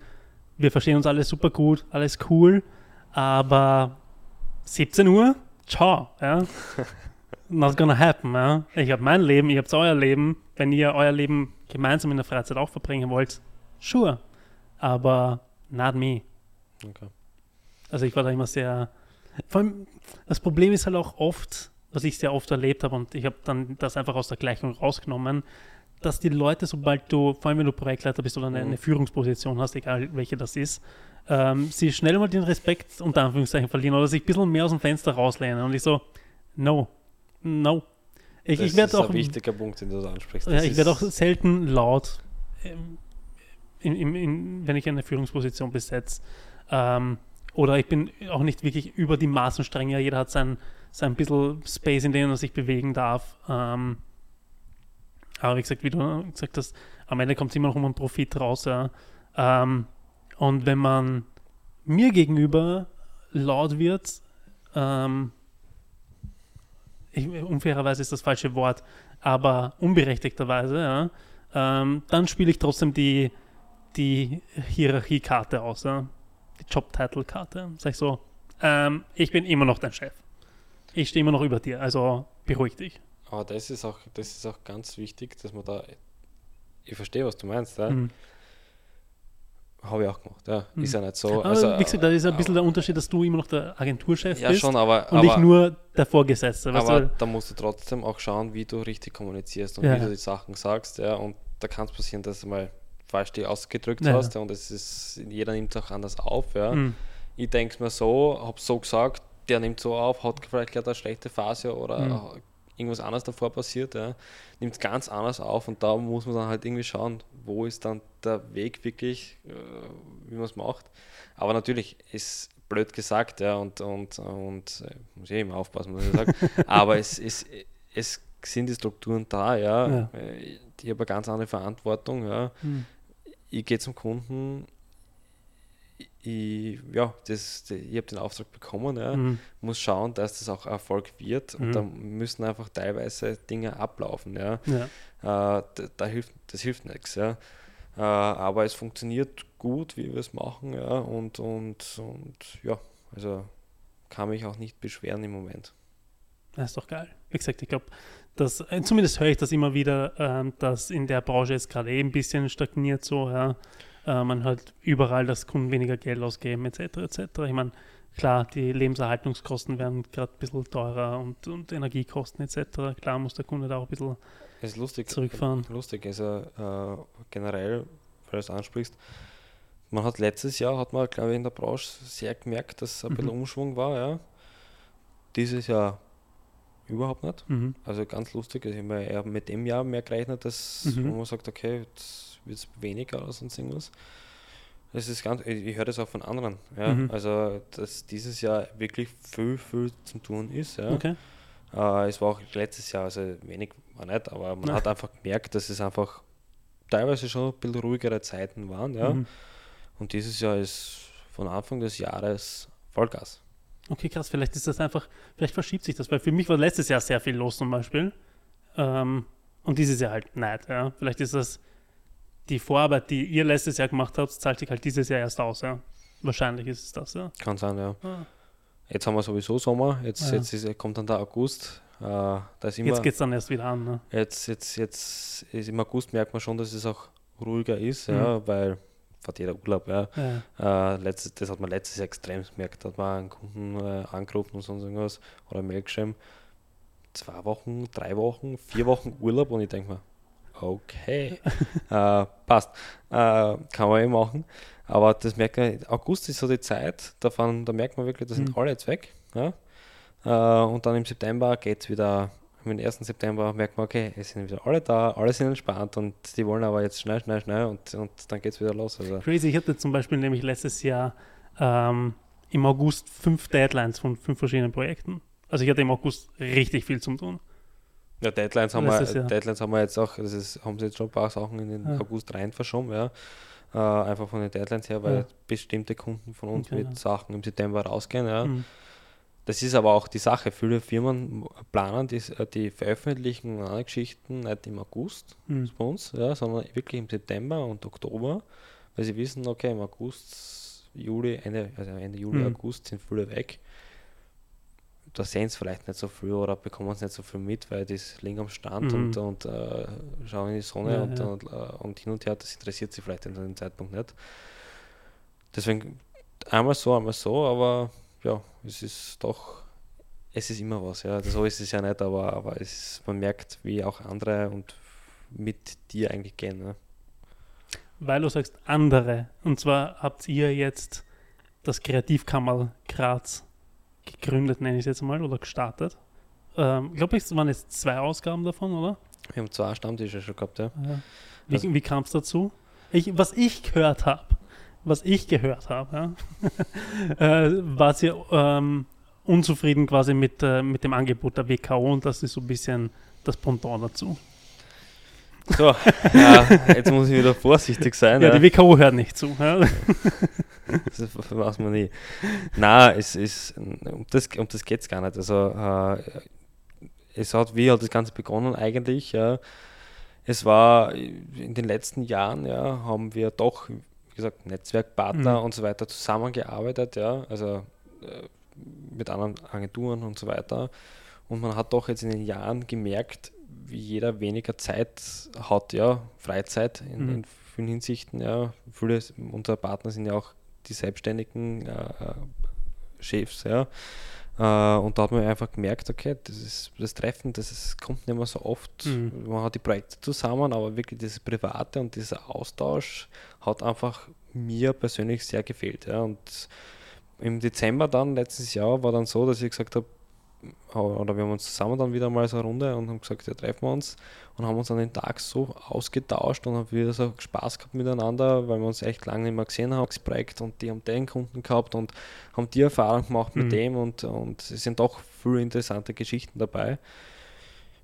wir verstehen uns alle super gut, alles cool, aber 17 Uhr, ciao. Ja. not gonna happen. Ja? Ich habe mein Leben, ihr habt euer Leben. Wenn ihr euer Leben gemeinsam in der Freizeit auch verbringen wollt, sure. Aber not me. Okay. Also ich war da immer sehr. Vor allem, das Problem ist halt auch oft, was ich sehr oft erlebt habe und ich habe dann das einfach aus der Gleichung rausgenommen, dass die Leute, sobald du, vor allem wenn du Projektleiter bist oder eine, Mhm. eine Führungsposition hast, egal welche das ist, ähm, sie schnell mal den Respekt unter Anführungszeichen verlieren oder sich ein bisschen mehr aus dem Fenster rauslehnen. Und ich so, no, no. Ich, Das ich werde ist auch, ein wichtiger Punkt, den du da ansprichst. Das ich werde auch selten laut, ähm, in, in, in, wenn ich eine Führungsposition besetze. Ähm, oder ich bin auch nicht wirklich über die Maßen streng. Ja, jeder hat sein, sein bisschen Space, in dem er sich bewegen darf. Ähm, aber wie gesagt, wie du gesagt hast, am Ende kommt es immer noch um einen Profit raus. Ja. Ähm, und wenn man mir gegenüber laut wird, ähm, ich, unfairerweise ist das falsche Wort, aber unberechtigterweise, ja, ähm, dann spiele ich trotzdem die, die Hierarchiekarte aus, ja, die Job-Title-Karte. Sag ich so, ähm, ich bin immer noch dein Chef. Ich stehe immer noch über dir, also beruhig dich. Aber das ist auch, das ist auch ganz wichtig, dass man da. Ich verstehe, was du meinst, ja. Mhm. Habe ich auch gemacht, ja. Mhm. Ist ja nicht so. Aber also, wie gesagt, da ist ein bisschen aber- der Unterschied, dass du immer noch der Agenturchef Ja, bist schon, aber, und aber, ich nur der Vorgesetzte. Aber du? da musst du trotzdem auch schauen, wie du richtig kommunizierst und Ja. wie du die Sachen sagst, ja. Und da kann es passieren, dass du mal falsch die ausgedrückt Ja. hast und es ist, jeder nimmt es auch anders auf, ja. Mhm. Ich denke mir so, habe so gesagt, der nimmt so auf, hat vielleicht gerade eine schlechte Phase oder Mhm. irgendwas anderes davor passiert, ja, nimmt es ganz anders auf und da muss man dann halt irgendwie schauen, wo ist dann der Weg wirklich, äh, wie man es macht. Aber natürlich ist blöd gesagt, ja, und, und, und äh, muss ich immer aufpassen, was ich sage, aber es, es, es sind die Strukturen da, ja. Ja. Äh, Ich habe eine ganz andere Verantwortung, ja Mhm. Ich gehe zum Kunden, ich, ja, das, ich habe den Auftrag bekommen, ja, Mhm. muss schauen, dass das auch Erfolg wird Mhm. und da müssen einfach teilweise Dinge ablaufen, ja. Ja. Äh, da, da hilft, das hilft nichts, ja. Äh, aber es funktioniert gut, wie wir es machen, ja, und, und, und ja, also kann mich auch nicht beschweren im Moment. Das ist doch geil. Wie gesagt, ich glaube, dass, äh, zumindest höre ich das immer wieder, ähm, dass in der Branche jetzt gerade eh ein bisschen stagniert so, ja. Äh, man hört überall, dass Kunden weniger Geld ausgeben, etc. etc. Ich meine, klar, die Lebenserhaltungskosten werden gerade ein bisschen teurer und, und Energiekosten etc. Klar muss der Kunde da auch ein bisschen Es ist lustig. zurückfahren. Lustig, also äh, generell, weil du es ansprichst, man hat letztes Jahr, hat man glaube ich in der Branche sehr gemerkt, dass ein Mhm. bisschen Umschwung war, ja. Dieses Jahr überhaupt nicht. Mhm. Also ganz lustig, also ich habe eher mit dem Jahr mehr gerechnet, dass Mhm. man sagt, okay, jetzt wird es weniger oder sonst irgendwas. Das ist ganz, ich, ich höre das auch von anderen, ja. Mhm. Also dass dieses Jahr wirklich viel, viel zum tun ist, ja. Okay. Äh, es war auch letztes Jahr, also wenig war nicht, aber man Ja. hat einfach gemerkt, dass es einfach teilweise schon ein bisschen ruhigere Zeiten waren. Ja? Mhm. Und dieses Jahr ist von Anfang des Jahres Vollgas. Okay, krass, vielleicht ist das einfach, vielleicht verschiebt sich das, weil für mich war letztes Jahr sehr viel los zum Beispiel. Ähm, und dieses Jahr halt nicht, ja. Vielleicht ist das die Vorarbeit, die ihr letztes Jahr gemacht habt, zahlt sich halt dieses Jahr erst aus, ja. Wahrscheinlich ist es das, ja. Kann sein, ja. Ah. Jetzt haben wir sowieso Sommer, jetzt, Ja. jetzt ist, kommt dann der August. Äh, da ist immer, Jetzt geht es dann erst wieder an, ne? jetzt, jetzt, jetzt ist im August merkt man schon, dass es auch ruhiger ist, Mhm. ja, weil fährt jeder Urlaub, ja. Ja. Äh, letztes, das hat man letztes Jahr extrem gemerkt. Da hat man einen Kunden äh, angerufen und sonst irgendwas oder Mail geschrieben. Zwei Wochen, drei Wochen, vier Wochen Urlaub und ich denke mir, okay, äh, passt. Äh, kann man eh machen. Aber das merkt man, August ist so die Zeit, da, fahren, da merkt man wirklich, da sind Mhm. alle jetzt weg. Ja? Äh, und dann im September geht es wieder, am 1. September merkt man, okay, es sind wieder alle da, alle sind entspannt und die wollen aber jetzt schnell, schnell, schnell und, und dann geht es wieder los. Also, Crazy, ich hatte zum Beispiel nämlich letztes Jahr ähm, im August fünf Deadlines von fünf verschiedenen Projekten. Also ich hatte im August richtig viel zum tun. Ja, Deadlines haben, wir, Jahr. Deadlines haben wir jetzt auch, das ist, haben sie jetzt schon ein paar Sachen in den Ja. August rein verschoben, ja. Äh, einfach von den Deadlines her, weil Ja. bestimmte Kunden von uns Okay, mit ja. Sachen im September rausgehen, ja. Mhm. Das ist aber auch die Sache. Viele Firmen planen die, die veröffentlichen Geschichten nicht im August Mhm. bei uns, ja, sondern wirklich im September und Oktober, weil sie wissen, okay, im August, Juli, Ende, also Ende Juli, Mhm. August sind viele weg. da sehen es vielleicht nicht so viel oder bekommen es nicht so viel mit, weil das liegen am Strand Mhm. und, und äh, schauen in die Sonne Ja, und, ja. Und, äh, und hin und her, das interessiert sie vielleicht in dem Zeitpunkt nicht. Deswegen einmal so, einmal so, aber ja, es ist doch, es ist immer was, ja. So ist es ja nicht, aber, aber es ist, man merkt, wie auch andere und mit dir eigentlich gehen. Ne? Weil du sagst andere. Und zwar habt ihr jetzt das Kreativkammer Graz gegründet, nenne ich es jetzt mal, oder gestartet. Ähm, ich glaube, es waren jetzt zwei Ausgaben davon, oder? Wir haben zwei Stammtische schon gehabt, ja. Ja. Wie, Also- wie kam es dazu? Ich, was ich gehört habe, was ich gehört habe, ja, äh, war ihr ähm, unzufrieden quasi mit, äh, mit dem Angebot der WKO und das ist so ein bisschen das Pendant dazu. So, ja, jetzt muss ich wieder vorsichtig sein. Ja, ja. die WKO hört nicht zu. Ja. Das weiß man nie. Nein, es ist, um das, um das geht es gar nicht. Also, äh, es hat, wie hat das Ganze begonnen eigentlich? Ja. Es war in den letzten Jahren, ja, haben wir doch, gesagt, Netzwerkpartner Mhm. und so weiter zusammengearbeitet, ja, also äh, mit anderen Agenturen und so weiter. Und man hat doch jetzt in den Jahren gemerkt, wie jeder weniger Zeit hat, ja, Freizeit in, Mhm. in vielen Hinsichten, ja. Viele unserer Partner sind ja auch die selbstständigen äh, äh, Chefs, ja. Äh, und da hat man einfach gemerkt, okay, das, ist, das Treffen, das ist, kommt nicht mehr so oft. Mhm. Man hat die Projekte zusammen, aber wirklich dieses Private und dieser Austausch hat einfach mir persönlich sehr gefehlt. Ja. Und im Dezember dann, letztes Jahr, war dann so, dass ich gesagt habe, oder wir haben uns zusammen dann wieder mal so eine Runde und haben gesagt, ja, treffen wir uns und haben uns an den Tag so ausgetauscht und haben wieder so Spaß gehabt miteinander, weil wir uns echt lange nicht mehr gesehen haben, das Projekt und die haben den Kunden gehabt und haben die Erfahrung gemacht mit Mhm. dem und, und es sind doch viele interessante Geschichten dabei.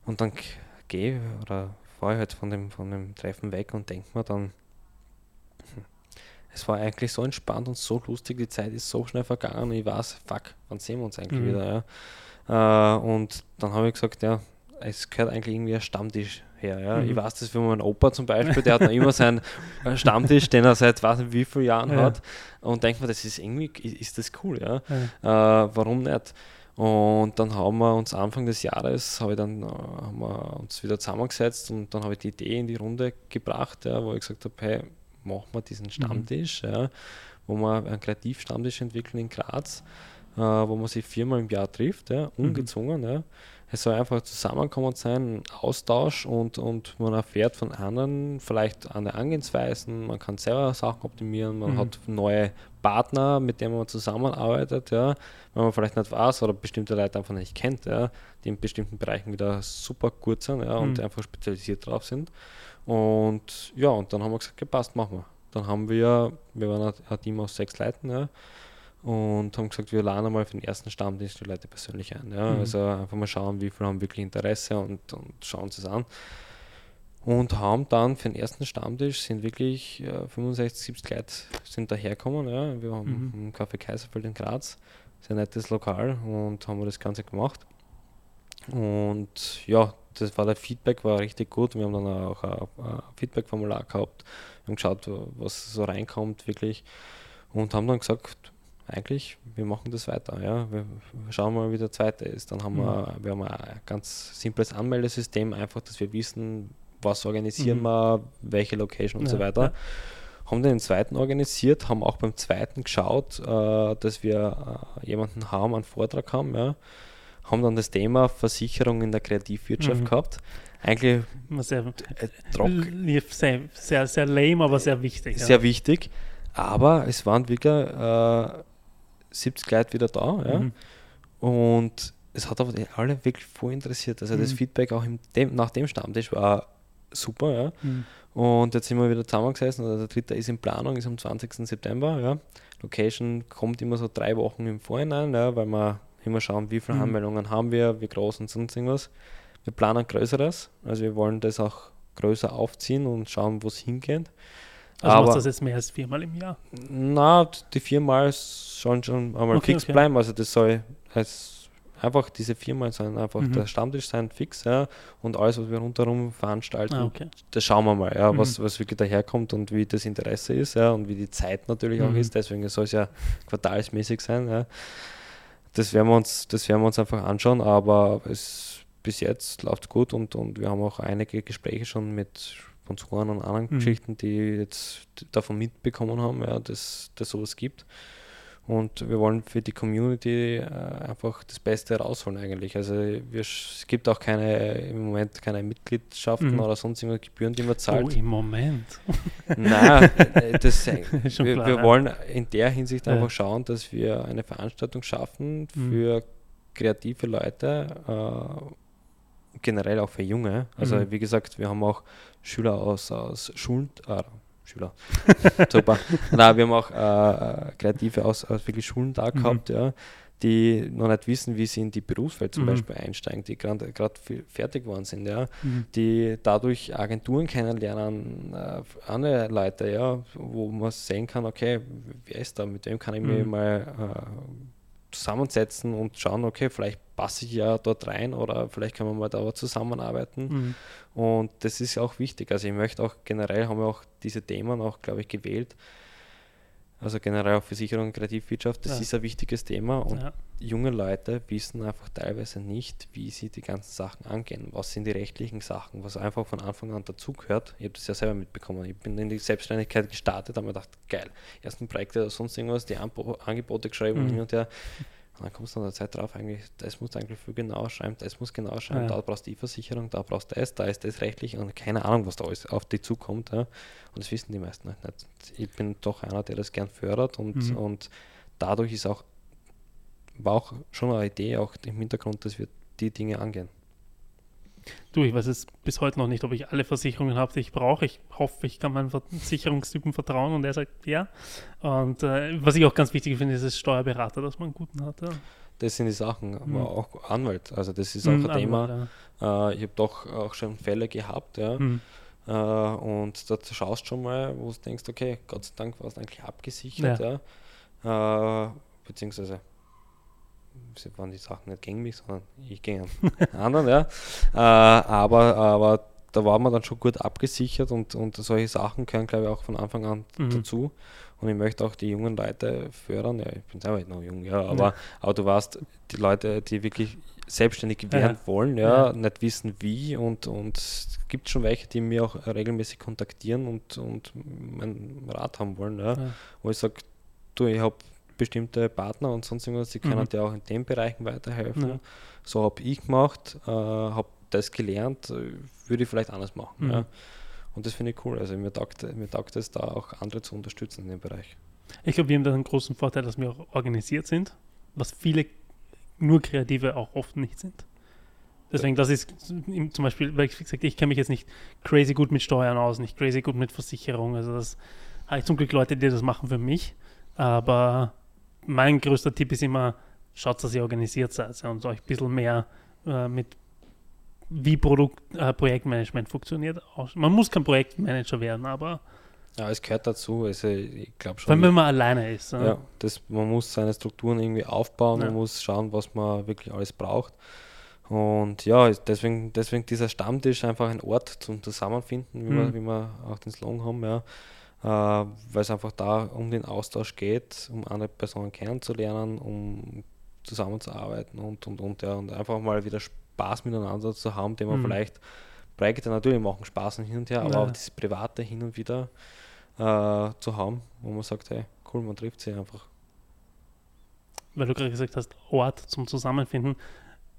Und dann gehe oder fahre ich halt von dem, von dem Treffen weg und denke mir dann, hm, es war eigentlich so entspannt und so lustig, die Zeit ist so schnell vergangen und ich weiß, fuck, wann sehen wir uns eigentlich Mhm. wieder, ja. Äh, und dann habe ich gesagt, ja, es gehört eigentlich irgendwie ein Stammtisch her. Ja. Mhm. Ich weiß das für meinen Opa zum Beispiel, der hat noch immer seinen äh, Stammtisch, den er seit weiß nicht wie vielen Jahren Ja. hat. Und denkt mir, das ist irgendwie, ist das cool, ja. Ja. Äh, warum nicht? Und dann haben wir uns Anfang des Jahres, habe ich dann, äh, haben wir uns wieder zusammengesetzt und dann habe ich die Idee in die Runde gebracht, ja, wo ich gesagt habe, hey, machen wir diesen Stammtisch, ja, wo wir einen Kreativstammtisch entwickeln in Graz, äh, wo man sich viermal im Jahr trifft, ja, ungezwungen. Ja. Es soll einfach zusammenkommen sein, ein Austausch und, und man erfährt von anderen vielleicht andere Angehensweisen, man kann selber Sachen optimieren, man Mhm. hat neue Partner, mit denen man zusammenarbeitet, ja, wenn man vielleicht nicht weiß oder bestimmte Leute einfach nicht kennt, ja, die in bestimmten Bereichen wieder super gut sind ja, und Mhm. einfach spezialisiert drauf sind. Und ja, und dann haben wir gesagt, gepasst, machen wir. Dann haben wir, wir waren ein Team aus sechs Leuten, ja, und haben gesagt, wir laden einmal für den ersten Stammtisch die Leute persönlich ein. Ja. Mhm. Also einfach mal schauen, wie viele haben wirklich Interesse und, und schauen uns das an. Und haben dann für den ersten Stammtisch sind wirklich äh, 65, 70 Leute sind dahergekommen. Ja. Wir haben Mhm. im Café Kaiserfeld in Graz, sehr nettes Lokal und haben das Ganze gemacht. Und ja, das war der Feedback, war richtig gut. Wir haben dann auch ein, ein Feedback-Formular gehabt, wir haben geschaut, was so reinkommt wirklich und haben dann gesagt, eigentlich, wir machen das weiter. Ja. Wir schauen mal, wie der zweite ist. Dann haben wir, wir haben ein ganz simples Anmeldesystem, einfach, dass wir wissen, was organisieren Mhm. wir, welche Location und so Ja, weiter. ja. Haben den zweiten organisiert, haben auch beim zweiten geschaut, äh, dass wir äh, jemanden haben, einen Vortrag haben. Ja. Haben dann das Thema Versicherung in der Kreativwirtschaft Mhm. gehabt. Eigentlich Sehr, äh, sehr, sehr, sehr lame, aber sehr wichtig. ja. sehr wichtig, aber es waren wieder äh, 70 Leute wieder da. Ja. Mhm. Und es hat aber alle wirklich voll interessiert. Also das Mhm. Feedback auch dem, nach dem Stammtisch war super. Ja. Mhm. Und jetzt sind wir wieder zusammengesessen. Also der dritte ist in Planung, ist am 20. September. Ja. Location kommt immer so drei Wochen im Vorhinein, ja, weil wir immer schauen, wie viele Mhm. Anmeldungen haben wir, wie groß und sonst irgendwas. Wir planen Größeres, also wir wollen das auch größer aufziehen und schauen, wo es hingeht. Also aber- machst du das jetzt mehr als viermal im Jahr. Na, die viermal sollen schon einmal Okay, fix okay. bleiben. Also das soll als einfach diese viermal sollen einfach Mhm. der Stammtisch sein, fix, ja. Und alles, was wir rundherum veranstalten, Ah, okay. das schauen wir mal, ja, Mhm. was, was wirklich daherkommt und wie das Interesse ist, ja, und wie die Zeit natürlich auch Mhm. ist. Deswegen soll es ja quartalsmäßig sein, ja. das werden wir uns, das werden wir uns einfach anschauen, aber es bis jetzt läuft gut und, und wir haben auch einige Gespräche schon mit Sponsoren und anderen mhm. Geschichten, die jetzt davon mitbekommen haben, ja, dass es sowas gibt. Und wir wollen für die Community äh, einfach das Beste rausholen eigentlich. Also wir, es gibt auch keine im Moment keine Mitgliedschaften mhm. oder sonst irgendwelche Gebühren, die man zahlt. Oh, im Moment. Nein, äh, das, wir, klar, wir wollen in der Hinsicht ja. einfach schauen, dass wir eine Veranstaltung schaffen mhm. für mhm. kreative Leute, äh, generell auch für Junge. Also mhm. wie gesagt, wir haben auch Schüler aus, aus Schulen, äh, Schüler, super. Nein, wir haben auch äh, Kreative aus, aus wirklich Schulen da mhm. gehabt, mhm. ja, die noch nicht wissen, wie sie in die Berufswelt zum mhm. Beispiel einsteigen, die gerade fertig geworden sind, ja, mhm. die dadurch Agenturen kennenlernen, äh, andere Leute, ja, wo man sehen kann, okay, wer ist da, mit wem kann ich mich mhm. mal äh, zusammensetzen und schauen, okay, vielleicht passe ich ja dort rein oder vielleicht können wir mal da zusammenarbeiten. Mhm. Und das ist auch wichtig. Also ich möchte auch generell, haben wir auch diese Themen auch, glaube ich, gewählt, also generell auch Versicherung und Kreativwirtschaft, das ja. ist ein wichtiges Thema und ja. junge Leute wissen einfach teilweise nicht, wie sie die ganzen Sachen angehen. Was sind die rechtlichen Sachen, was einfach von Anfang an dazugehört. Ich habe das ja selber mitbekommen. Ich bin in die Selbstständigkeit gestartet, habe mir gedacht, geil, ersten Projekte oder sonst irgendwas, die Angebote geschrieben mhm. und hin und her. Und dann kommst du an der Zeit drauf, eigentlich, das musst du eigentlich viel genauer schreiben, das muss genau schreiben, ja. da brauchst du die Versicherung, da brauchst du das, da ist das rechtlich und keine Ahnung, was da alles auf dich zukommt. Ja. Und das wissen die meisten halt nicht. Ich bin doch einer, der das gern fördert und, mhm. und dadurch ist auch, war auch schon eine Idee auch im Hintergrund, dass wir die Dinge angehen. Du, ich weiß jetzt bis heute noch nicht, ob ich alle Versicherungen habe, die ich brauche. Ich hoffe, ich kann meinem Versicherungstypen vertrauen und er sagt ja. Und äh, was ich auch ganz wichtig finde, ist das Steuerberater, dass man einen guten hat. Ja. Das sind die Sachen, aber mhm. auch Anwalt. Also das ist auch mhm, ein Thema. Anwalt, ja. äh, ich habe doch auch schon Fälle gehabt, ja. Mhm. Uh, und da schaust schon mal, wo du denkst, okay, Gott sei Dank war es eigentlich abgesichert, ja. ja. Uh, beziehungsweise waren die Sachen nicht gegen mich, sondern ich gegen anderen, ja. Äh, aber, aber da war man dann schon gut abgesichert und, und solche Sachen gehören, glaube ich, auch von Anfang an mhm. dazu. Und ich möchte auch die jungen Leute fördern. Ja, ich bin selber noch jung, ja, aber, ja. aber du weißt, die Leute, die wirklich selbstständig werden ja. wollen, ja, ja, nicht wissen wie und, und es gibt schon welche, die mir auch regelmäßig kontaktieren und, und meinen Rat haben wollen, ja, wo ich sage, du, ich habe bestimmte Partner und sonst irgendwas, die können mhm. dir auch in den Bereichen weiterhelfen. Ja. So habe ich gemacht, äh, habe das gelernt, äh, würde ich vielleicht anders machen. Mhm. Ja. Und das finde ich cool. Also mir taugt, mir taugt es da auch andere zu unterstützen in dem Bereich. Ich glaube, wir haben da einen großen Vorteil, dass wir auch organisiert sind, was viele nur Kreative auch oft nicht sind. Deswegen, das ist zum Beispiel, weil ich gesagt ich kenne mich jetzt nicht crazy gut mit Steuern aus, nicht crazy gut mit Versicherung. Also das habe ich zum Glück Leute, die das machen für mich. Aber mein größter Tipp ist immer, schaut, dass ihr organisiert seid und euch ein bisschen mehr äh, mit wie Produkt, äh, Projektmanagement funktioniert. Man muss kein Projektmanager werden, aber ja, es gehört dazu. Also ich glaube schon. Vor allem, wenn man alleine ist. Ja, das, man muss seine Strukturen irgendwie aufbauen, ja. man muss schauen, was man wirklich alles braucht. Und ja, deswegen, deswegen dieser Stammtisch einfach ein Ort zum Zusammenfinden, wie, mhm. wir, wie wir auch den Slogan haben. Ja weil es einfach da um den Austausch geht, um andere Personen kennenzulernen, um zusammenzuarbeiten und und und ja, und einfach mal wieder Spaß miteinander zu haben, den man mhm. vielleicht Projekte natürlich machen Spaß hin und her, aber ja. auch dieses Private hin und wieder äh, zu haben, wo man sagt, hey, cool, man trifft sich einfach. Weil du gerade gesagt hast, Ort zum Zusammenfinden.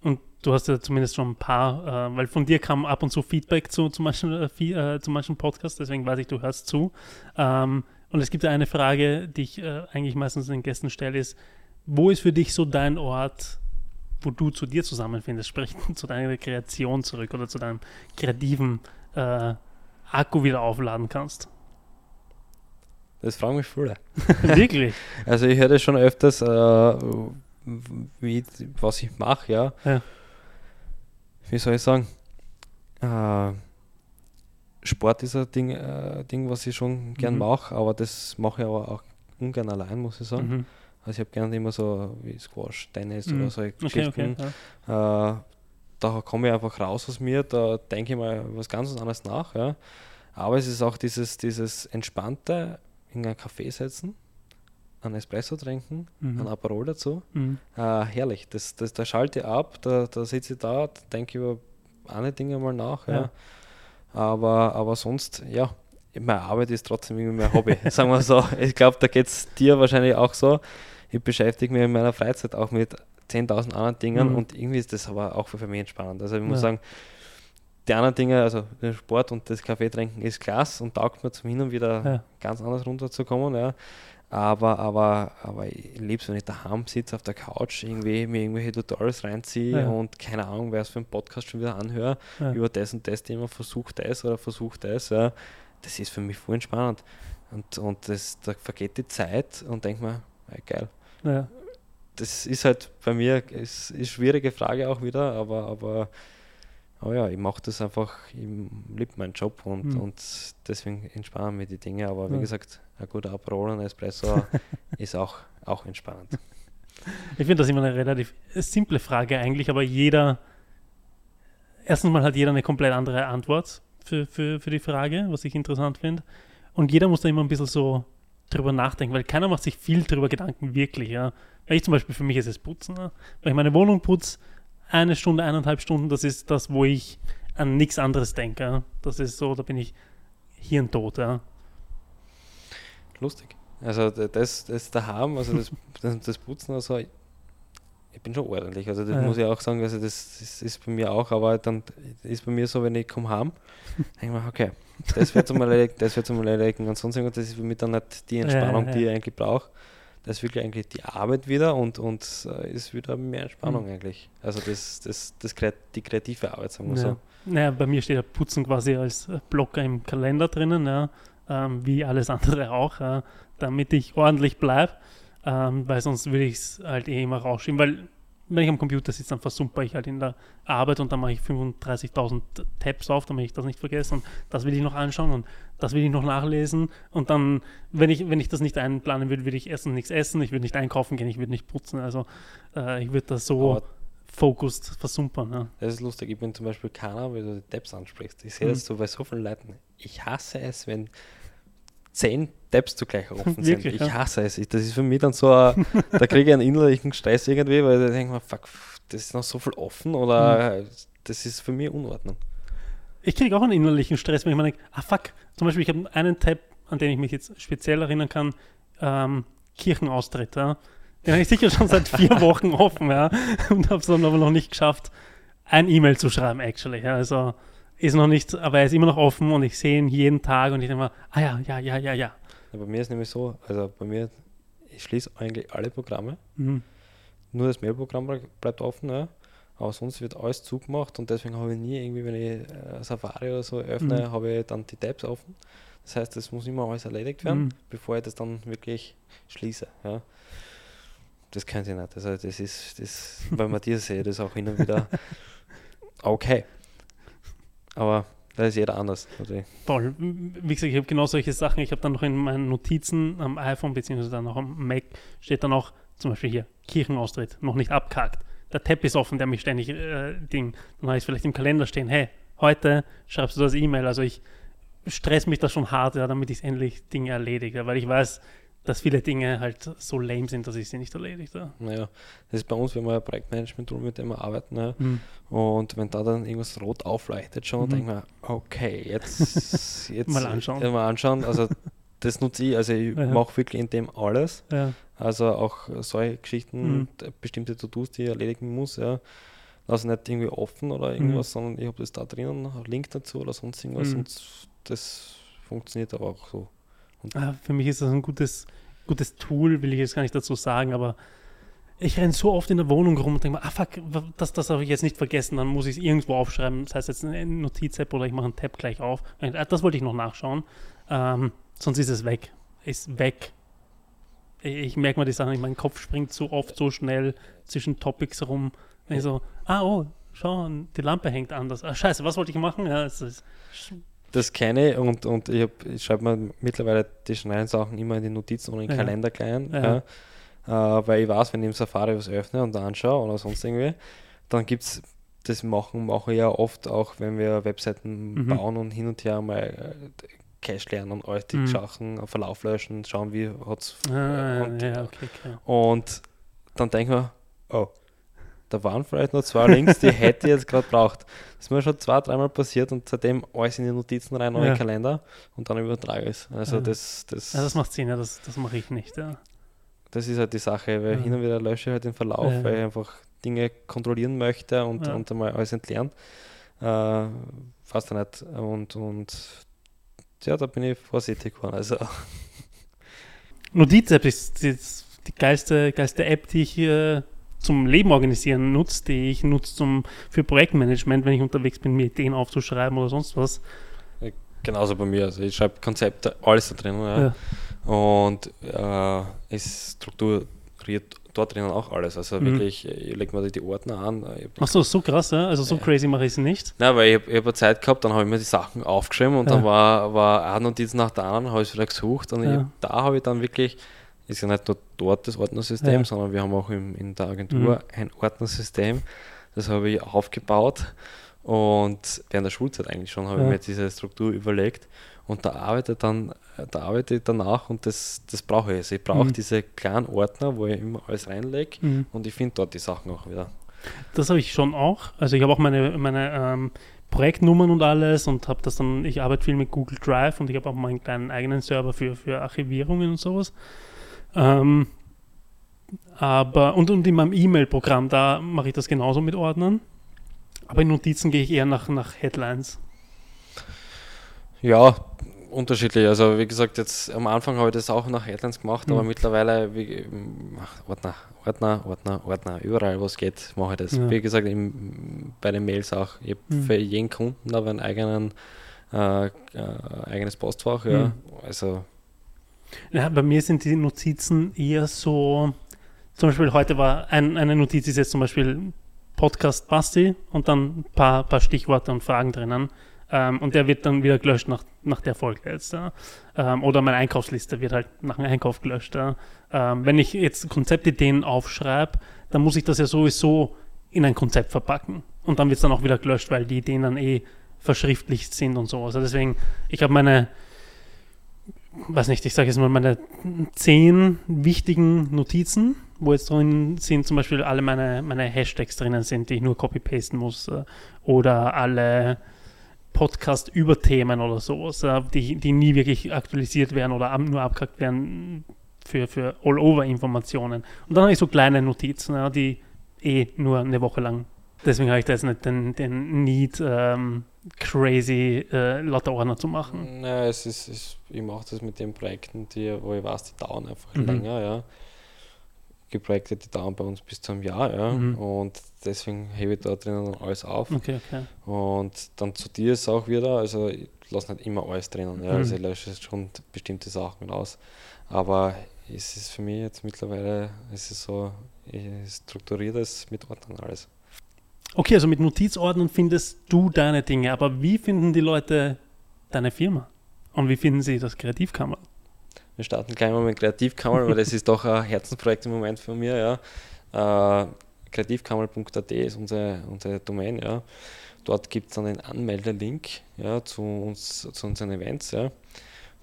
Und du hast ja zumindest schon ein paar, äh, weil von dir kam ab und zu Feedback zu, zu, manchen, äh, äh, zu manchen Podcasts, deswegen weiß ich, du hörst zu. Ähm, und es gibt ja eine Frage, die ich äh, eigentlich meistens den Gästen stelle, ist, wo ist für dich so dein Ort, wo du zu dir zusammenfindest, sprich zu deiner Kreation zurück oder zu deinem kreativen äh, Akku wieder aufladen kannst? Das fragen mich viele. Wirklich? Also ich höre das schon öfters, äh, wie, was ich mache, ja. ja. Wie soll ich sagen? Äh, Sport ist ein Ding, äh, Ding, was ich schon gern mhm. mache, aber das mache ich aber auch ungern allein, muss ich sagen. Mhm. Also ich habe gerne immer so wie Squash, Tennis mhm. oder so Geschichten. Okay, okay, ja. äh, da komme ich einfach raus aus mir, da denke ich mal was ganz anderes nach. Ja. Aber es ist auch dieses, dieses entspannte in ein Café setzen, einen Espresso trinken, Mhm. einen Aperol dazu. Mhm. Äh, herrlich. Das, das, da schalte ich ab, da, da sitze ich da, denke über andere Dinge mal nach. Ja. Ja. Aber, aber sonst, ja, meine Arbeit ist trotzdem irgendwie mein Hobby, sagen wir so. Ich glaube, da geht es dir wahrscheinlich auch so. Ich beschäftige mich in meiner Freizeit auch mit 10.000 anderen Dingen Mhm. und irgendwie ist das aber auch für mich entspannend. Also ich muss Ja. sagen, die anderen Dinge, also der Sport und das Kaffee trinken ist klasse und taugt mir zum Hin und wieder Ja. ganz anders runterzukommen, ja. Aber, aber, aber ich liebe es, wenn ich daheim sitze auf der Couch, irgendwie mir irgendwelche Tutorials reinziehe Ja. und keine Ahnung, wer es für einen Podcast schon wieder anhöre, Ja. über das und das Thema, versucht das oder versucht das, ja. Das ist für mich voll entspannend. Und, und das, da vergeht die Zeit und denke mir, ja, geil. Ja. Das ist halt bei mir, ist, ist eine schwierige Frage auch wieder, aber, aber, aber ja, ich mache das einfach, ich liebe meinen Job und, Mhm. und deswegen entspannen mir die Dinge. Aber wie Ja. gesagt, ein guter Aperol und Espresso ist auch, auch entspannend. Ich finde das immer eine relativ simple Frage eigentlich, aber jeder, erstens mal hat jeder eine komplett andere Antwort für, für, für die Frage, was ich interessant finde. Und jeder muss da immer ein bisschen so drüber nachdenken, weil keiner macht sich viel drüber Gedanken, wirklich. Ja. Weil ich zum Beispiel, für mich ist es Putzen. Ja. Weil ich meine Wohnung putze, eine Stunde, eineinhalb Stunden, das ist das, wo ich an nichts anderes denke. Das ist so, da bin ich hirntot. Ja. Lustig. Also das, das daheim, also das, das, das Putzen, also ich, bin schon ordentlich. Also das Ja. muss ich auch sagen, also das, das ist bei mir auch, aber dann ist bei mir so, wenn ich komme heim, denke ich mir, okay, das wird zum erledigen, das wird zum erledigen und sonst irgendwas, das ist für mich dann nicht die Entspannung, Ja, ja, die ich eigentlich brauche. Das ist wirklich eigentlich die Arbeit wieder und, und äh, ist wieder mehr Entspannung Mhm. eigentlich. Also das, das, das kreat die kreative Arbeit, sagen wir Ja. so. Naja, bei mir steht ja Putzen quasi als äh, Blocker im Kalender drinnen, ja, ähm, wie alles andere auch, ja, damit ich ordentlich bleibe, ähm, weil sonst würde ich es halt eh immer rausschieben, weil wenn ich am Computer sitze, dann versumper ich halt in der Arbeit und dann mache ich 35.000 Tabs auf, damit ich das nicht vergesse und das will ich noch anschauen und das will ich noch nachlesen und dann, wenn ich, wenn ich das nicht einplanen würde, würde ich erstens nichts essen, ich würde nicht einkaufen gehen, ich würde nicht putzen, also äh, ich würde das so focused versumpern. Ja. Das ist lustig. Ich bin zum Beispiel keiner, weil du die Tabs ansprichst. Ich sehe Mhm. das so bei so vielen Leuten. Ich hasse es, wenn zehn Tabs zugleich offen sind. Wirklich, Ich ja. hasse es. Ich, das ist für mich dann so, ein, da kriege ich einen innerlichen Stress irgendwie, weil ich denke mir, fuck, das ist noch so viel offen oder Mhm. das ist für mich Unordnung. Ich kriege auch einen innerlichen Stress, wenn ich mir denke, ah fuck, zum Beispiel, ich habe einen Tab, an den ich mich jetzt speziell erinnern kann, ähm, Kirchenaustritt, ja. Den habe ich sicher schon seit vier Wochen offen, ja, und habe es dann aber noch nicht geschafft, ein E-Mail zu schreiben, actually, ja, also ist noch nicht, aber er ist immer noch offen und ich sehe ihn jeden Tag und ich denke mir, ah ja, ja, ja, ja, ja. Ja, bei mir ist nämlich so, also bei mir, ich schließe eigentlich alle Programme, Mhm. nur das Mailprogramm ble- bleibt offen, ja. aber sonst wird alles zugemacht und deswegen habe ich nie irgendwie, wenn ich äh, Safari oder so öffne, Mhm. habe ich dann die Tabs offen. Das heißt, es muss immer alles erledigt werden, Mhm. bevor ich das dann wirklich schließe. Ja. Das könnte ich nicht. Also das ist, das, bei Matthias sehe ich das auch hin und wieder okay. Aber da ist jeder anders. natürlich. Voll. Wie gesagt, ich habe genau solche Sachen. Ich habe dann noch in meinen Notizen am iPhone beziehungsweise dann auch am Mac steht dann auch zum Beispiel hier Kirchenaustritt, noch nicht abgehakt. Der Tab ist offen, der mich ständig äh, Ding. Dann habe ich vielleicht im Kalender stehen, hey, heute schreibst du das E-Mail. Also ich stress mich da schon hart, ja, damit ich endlich Dinge erledige, weil ich weiß, dass viele Dinge halt so lame sind, dass ich sie nicht erledigt habe. Naja, das ist bei uns, wir haben ja ein Projektmanagement-Tool, mit dem wir arbeiten. Ja. Mhm. Und wenn da dann irgendwas rot aufleuchtet schon, Mhm. denke ich mir, okay, jetzt, jetzt Mal anschauen. Ja, mal anschauen. Also das nutze ich, also ich Ja. mache wirklich in dem alles. Ja. Also auch solche Geschichten, Mhm. bestimmte To-Dos, die ich erledigen muss, ja. Also nicht irgendwie offen oder irgendwas, sondern ich habe das da drinnen, Link dazu oder sonst irgendwas Mhm. und das funktioniert aber auch so. Ah, für mich ist das ein gutes, gutes Tool, will ich jetzt gar nicht dazu sagen, aber ich renne so oft in der Wohnung rum und denke mir, ah fuck, das, das habe ich jetzt nicht vergessen, dann muss ich es irgendwo aufschreiben. Das heißt jetzt eine Notiz-App oder ich mache einen Tab gleich auf. Ah, Das wollte ich noch nachschauen. Ähm, sonst ist es weg. Ist weg. Ich, merke mal die Sachen, mein Kopf springt so oft so schnell zwischen Topics rum. Ich so, ah oh, schau, die Lampe hängt anders. Ah, scheiße, was wollte ich machen? Ja, es ist, Das kenne ich und, und ich, ich schreibe mir mittlerweile die schnellen Sachen immer in die Notizen oder in den Ja. Kalender klein. Ja. Ja. Äh, weil ich weiß, wenn ich im Safari was öffne und anschaue oder sonst irgendwie, dann gibt es das machen, mache ich ja oft auch, wenn wir Webseiten Mhm. bauen und hin und her mal äh, Cache lernen, alles die Mhm. Sachen, Verlauf löschen, schauen, wie hat es. Ah, und, okay, okay. und dann denken wir, oh, da waren vielleicht noch zwei Links, die hätte ich jetzt gerade braucht. Das ist mir schon zwei, dreimal passiert und seitdem alles in die Notizen rein, neuen Ja. Kalender und dann übertrage ich es. Also Ah. das, das, Ja, das macht Sinn, ja, das, das mache ich nicht. Ja. das ist halt die Sache, weil Ja. hin und wieder lösche ich halt den Verlauf, Ja. weil ich einfach Dinge kontrollieren möchte und, und einmal alles entlernen. Äh, fast nicht. Und, und ja, da bin ich vorsichtig geworden. Also Notiz-App ist, ist die geilste, geilste App, die ich äh, zum Leben organisieren nutze, die ich nutze zum, für Projektmanagement, wenn ich unterwegs bin, mir Ideen aufzuschreiben oder sonst was. genauso bei mir. Also ich schreibe Konzepte, alles da drin. Ja. Ja. Und äh, es strukturiert dort drinnen auch alles. Also Mhm. wirklich, ich lege mir die Ordner an. Ich hab- Ach so, so krass, ja? Also so Ja. crazy mache ich es nicht. Nein, weil ich habe hab eine Zeit gehabt, dann habe ich mir die Sachen aufgeschrieben und Ja. dann war, war eine Notiz nach der anderen, habe ich wieder gesucht und ich, da habe ich dann wirklich, ist ja nicht nur dort das Ordnersystem, Ja. sondern wir haben auch im, in der Agentur Mhm. ein Ordnersystem, das habe ich aufgebaut und während der Schulzeit eigentlich schon habe Ja. ich mir diese Struktur überlegt und da arbeite dann, da arbeite ich danach und das, das brauche ich. Also ich brauche Mhm. diese kleinen Ordner, wo ich immer alles reinlege Mhm. und ich finde dort die Sachen auch wieder. Das habe ich schon auch. Also ich habe auch meine, meine ähm, Projektnummern und alles und habe das dann, ich arbeite viel mit Google Drive und ich habe auch meinen kleinen eigenen Server für, für Archivierungen und sowas. Ähm, aber, und, und in meinem E-Mail-Programm, da mache ich das genauso mit Ordnern. Aber in Notizen gehe ich eher nach, nach Headlines. Ja, unterschiedlich. Also wie gesagt, jetzt am Anfang habe ich das auch nach Headlines gemacht, aber Mhm. mittlerweile wie, Ordner, Ordner, Ordner, Ordner, überall wo es geht, mache ich das. Ja. Wie gesagt, im, bei den Mails auch. Ich habe Mhm. für jeden Kunden aber einen eigenen äh, äh, eigenes Postfach, ja. Mhm. Also Ja, bei mir sind die Notizen eher so, zum Beispiel heute war ein, eine Notiz ist jetzt zum Beispiel Podcast Basti und dann ein paar, paar Stichworte und Fragen drinnen. Ähm, und der wird dann wieder gelöscht nach, nach der Folge jetzt. Ja. Ähm, oder meine Einkaufsliste wird halt nach dem Einkauf gelöscht. Ja. Ähm, wenn ich jetzt Konzeptideen aufschreibe, dann muss ich das ja sowieso in ein Konzept verpacken. Und dann wird es dann auch wieder gelöscht, weil die Ideen dann eh verschriftlicht sind und so. Also deswegen, ich habe meine, weiß nicht, ich sage jetzt mal meine zehn wichtigen Notizen, wo jetzt drin sind zum Beispiel alle meine, meine Hashtags drinnen sind, die ich nur copy-pasten muss. äh, Oder alle Podcast-Überthemen oder sowas, äh, die, die nie wirklich aktualisiert werden oder nur abgehackt werden für, für All-Over-Informationen. Und dann habe ich so kleine Notizen, die eh nur eine Woche lang. Deswegen habe ich da jetzt nicht den, den Need, ähm, crazy äh, lauter Ordner zu machen. naja, es ist, es, ich mache das mit den Projekten, die, wo ich weiß, die dauern einfach Mhm. länger, ja. Die Projekte, die dauern bei uns bis zum Jahr, ja. Mhm. Und deswegen hebe ich da drinnen alles auf. Okay, okay. Und dann zu dir ist auch wieder, also ich lasse nicht immer alles drinnen, ja, Mhm. also ich lösche jetzt schon bestimmte Sachen raus. Aber es ist für mich jetzt mittlerweile, es ist so, ich strukturiere das mit Ordnern alles. Okay, also mit Notizordnern findest du deine Dinge, aber wie finden die Leute deine Firma? Und wie finden sie das Kreativkammer? Wir starten gleich mal mit Kreativkammer, weil das ist doch ein Herzensprojekt im Moment von mir, ja. Äh, kreativkammer.at ist unsere, unsere Domain, ja. Dort gibt es dann einen Anmeldelink ja, zu, uns, zu unseren Events, ja.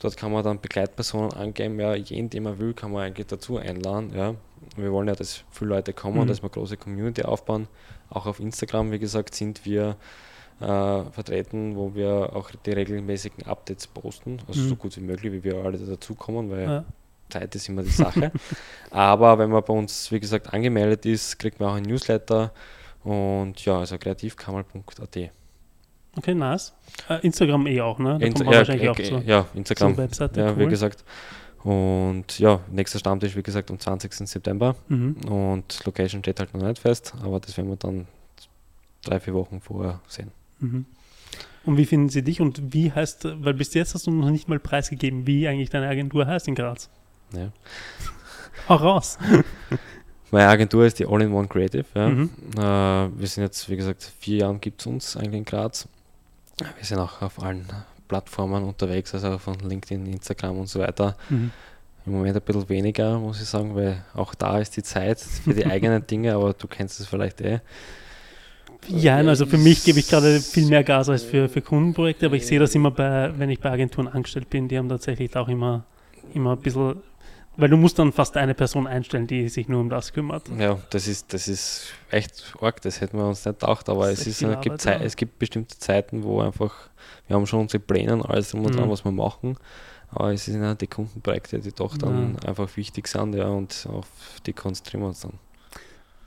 Dort kann man dann Begleitpersonen angeben, ja, jeden, den man will, kann man eigentlich dazu einladen, ja. Wir wollen ja, dass viele Leute kommen, Mhm. dass wir eine große Community aufbauen. Auch auf Instagram, wie gesagt, sind wir äh, vertreten, wo wir auch die regelmäßigen Updates posten, also Mhm. so gut wie möglich, wie wir alle dazukommen, weil Ja. Zeit ist immer die Sache. Aber wenn man bei uns, wie gesagt, angemeldet ist, kriegt man auch ein Newsletter und ja, also kreativkammer.at. Okay, nice. Äh, Instagram eh auch, ne? Da Insta- kommt man ja, wahrscheinlich auch äh, zur, ja, zur Instagram. Webseite. Ja, cool. wie gesagt. Und ja, nächster Stammtisch, wie gesagt, am 20. September. Mhm. Und Location steht halt noch nicht fest, aber das werden wir dann drei, vier Wochen vorher sehen. Mhm. Und wie finden sie dich und wie heißt, weil bis jetzt hast du noch nicht mal preisgegeben, wie eigentlich deine Agentur heißt in Graz. Ja. Hau raus. Meine Agentur ist die All-in-One Creative. Ja. Mhm. Äh, wir sind jetzt, wie gesagt, vier Jahre gibt es uns eigentlich in Graz. Wir sind auch auf allen Plattformen unterwegs, also von LinkedIn, Instagram und so weiter. Mhm. Im Moment ein bisschen weniger, muss ich sagen, weil auch da ist die Zeit für die eigenen Dinge, aber du kennst es vielleicht eh. Ja, also für mich gebe ich gerade viel mehr Gas als für, für Kundenprojekte, aber ich sehe das immer bei, wenn ich bei Agenturen angestellt bin, die haben tatsächlich auch immer, immer ein bisschen, weil du musst dann fast eine Person einstellen, die sich nur um das kümmert. Ja, das ist, das ist echt arg, das hätten wir uns nicht gedacht, aber es, ist, gibt Arbeit, Zei- ja. es gibt bestimmte Zeiten, wo einfach, wir haben schon unsere Pläne und alles drum und dran, Mhm. was wir machen, aber es sind ja die Kundenprojekte, die doch dann einfach wichtig sind, ja, und auf die konzentrieren wir uns dann.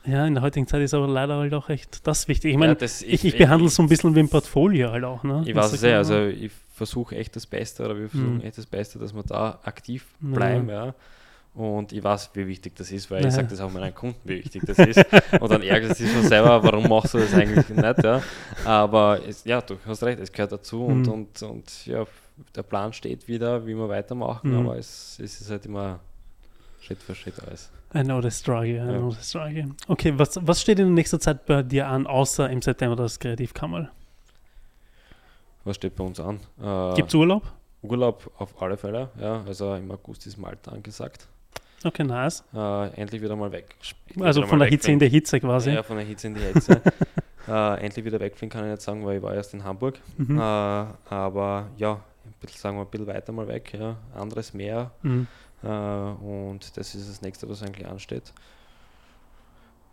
Ja, in der heutigen Zeit ist aber leider halt auch echt das wichtig. Ich meine, Ja, das- ich, ich, behandle es so ein bisschen wie ein Portfolio halt auch. Ne? Ich weiß es ja, man? also ich versuche echt das Beste oder wir versuchen Mhm. echt das Beste, dass wir da aktiv Ja. bleiben, ja. Und ich weiß, wie wichtig das ist, weil Ja. ich sage das auch meinen Kunden, wie wichtig das ist. Und dann ärgert sie sich schon selber, warum machst du das eigentlich nicht, ja. Aber es, ja, du hast recht, es gehört dazu und, Mhm. und, und ja, der Plan steht wieder, wie wir weitermachen, Mhm. aber es, es ist halt immer Schritt für Schritt alles. I know the struggle, I know the struggle. Okay, was, was steht in nächster Zeit bei dir an, außer im September das Kreativkammer? Was steht bei uns an? Äh, Gibt's Urlaub? Urlaub auf alle Fälle, ja. Also im August ist Malta angesagt. Okay, nice. Äh, endlich wieder mal weg. Endlich Also von der Hitze in der Hitze quasi. Ja, von der Hitze in die Hitze. äh, endlich wieder wegfliegen kann ich nicht sagen, weil ich war erst in Hamburg. Mhm. Äh, aber ja, ein bisschen, sagen wir ein bisschen weiter mal weg, ja. Anderes Meer. Mhm. Äh, und das ist das nächste, was eigentlich ansteht.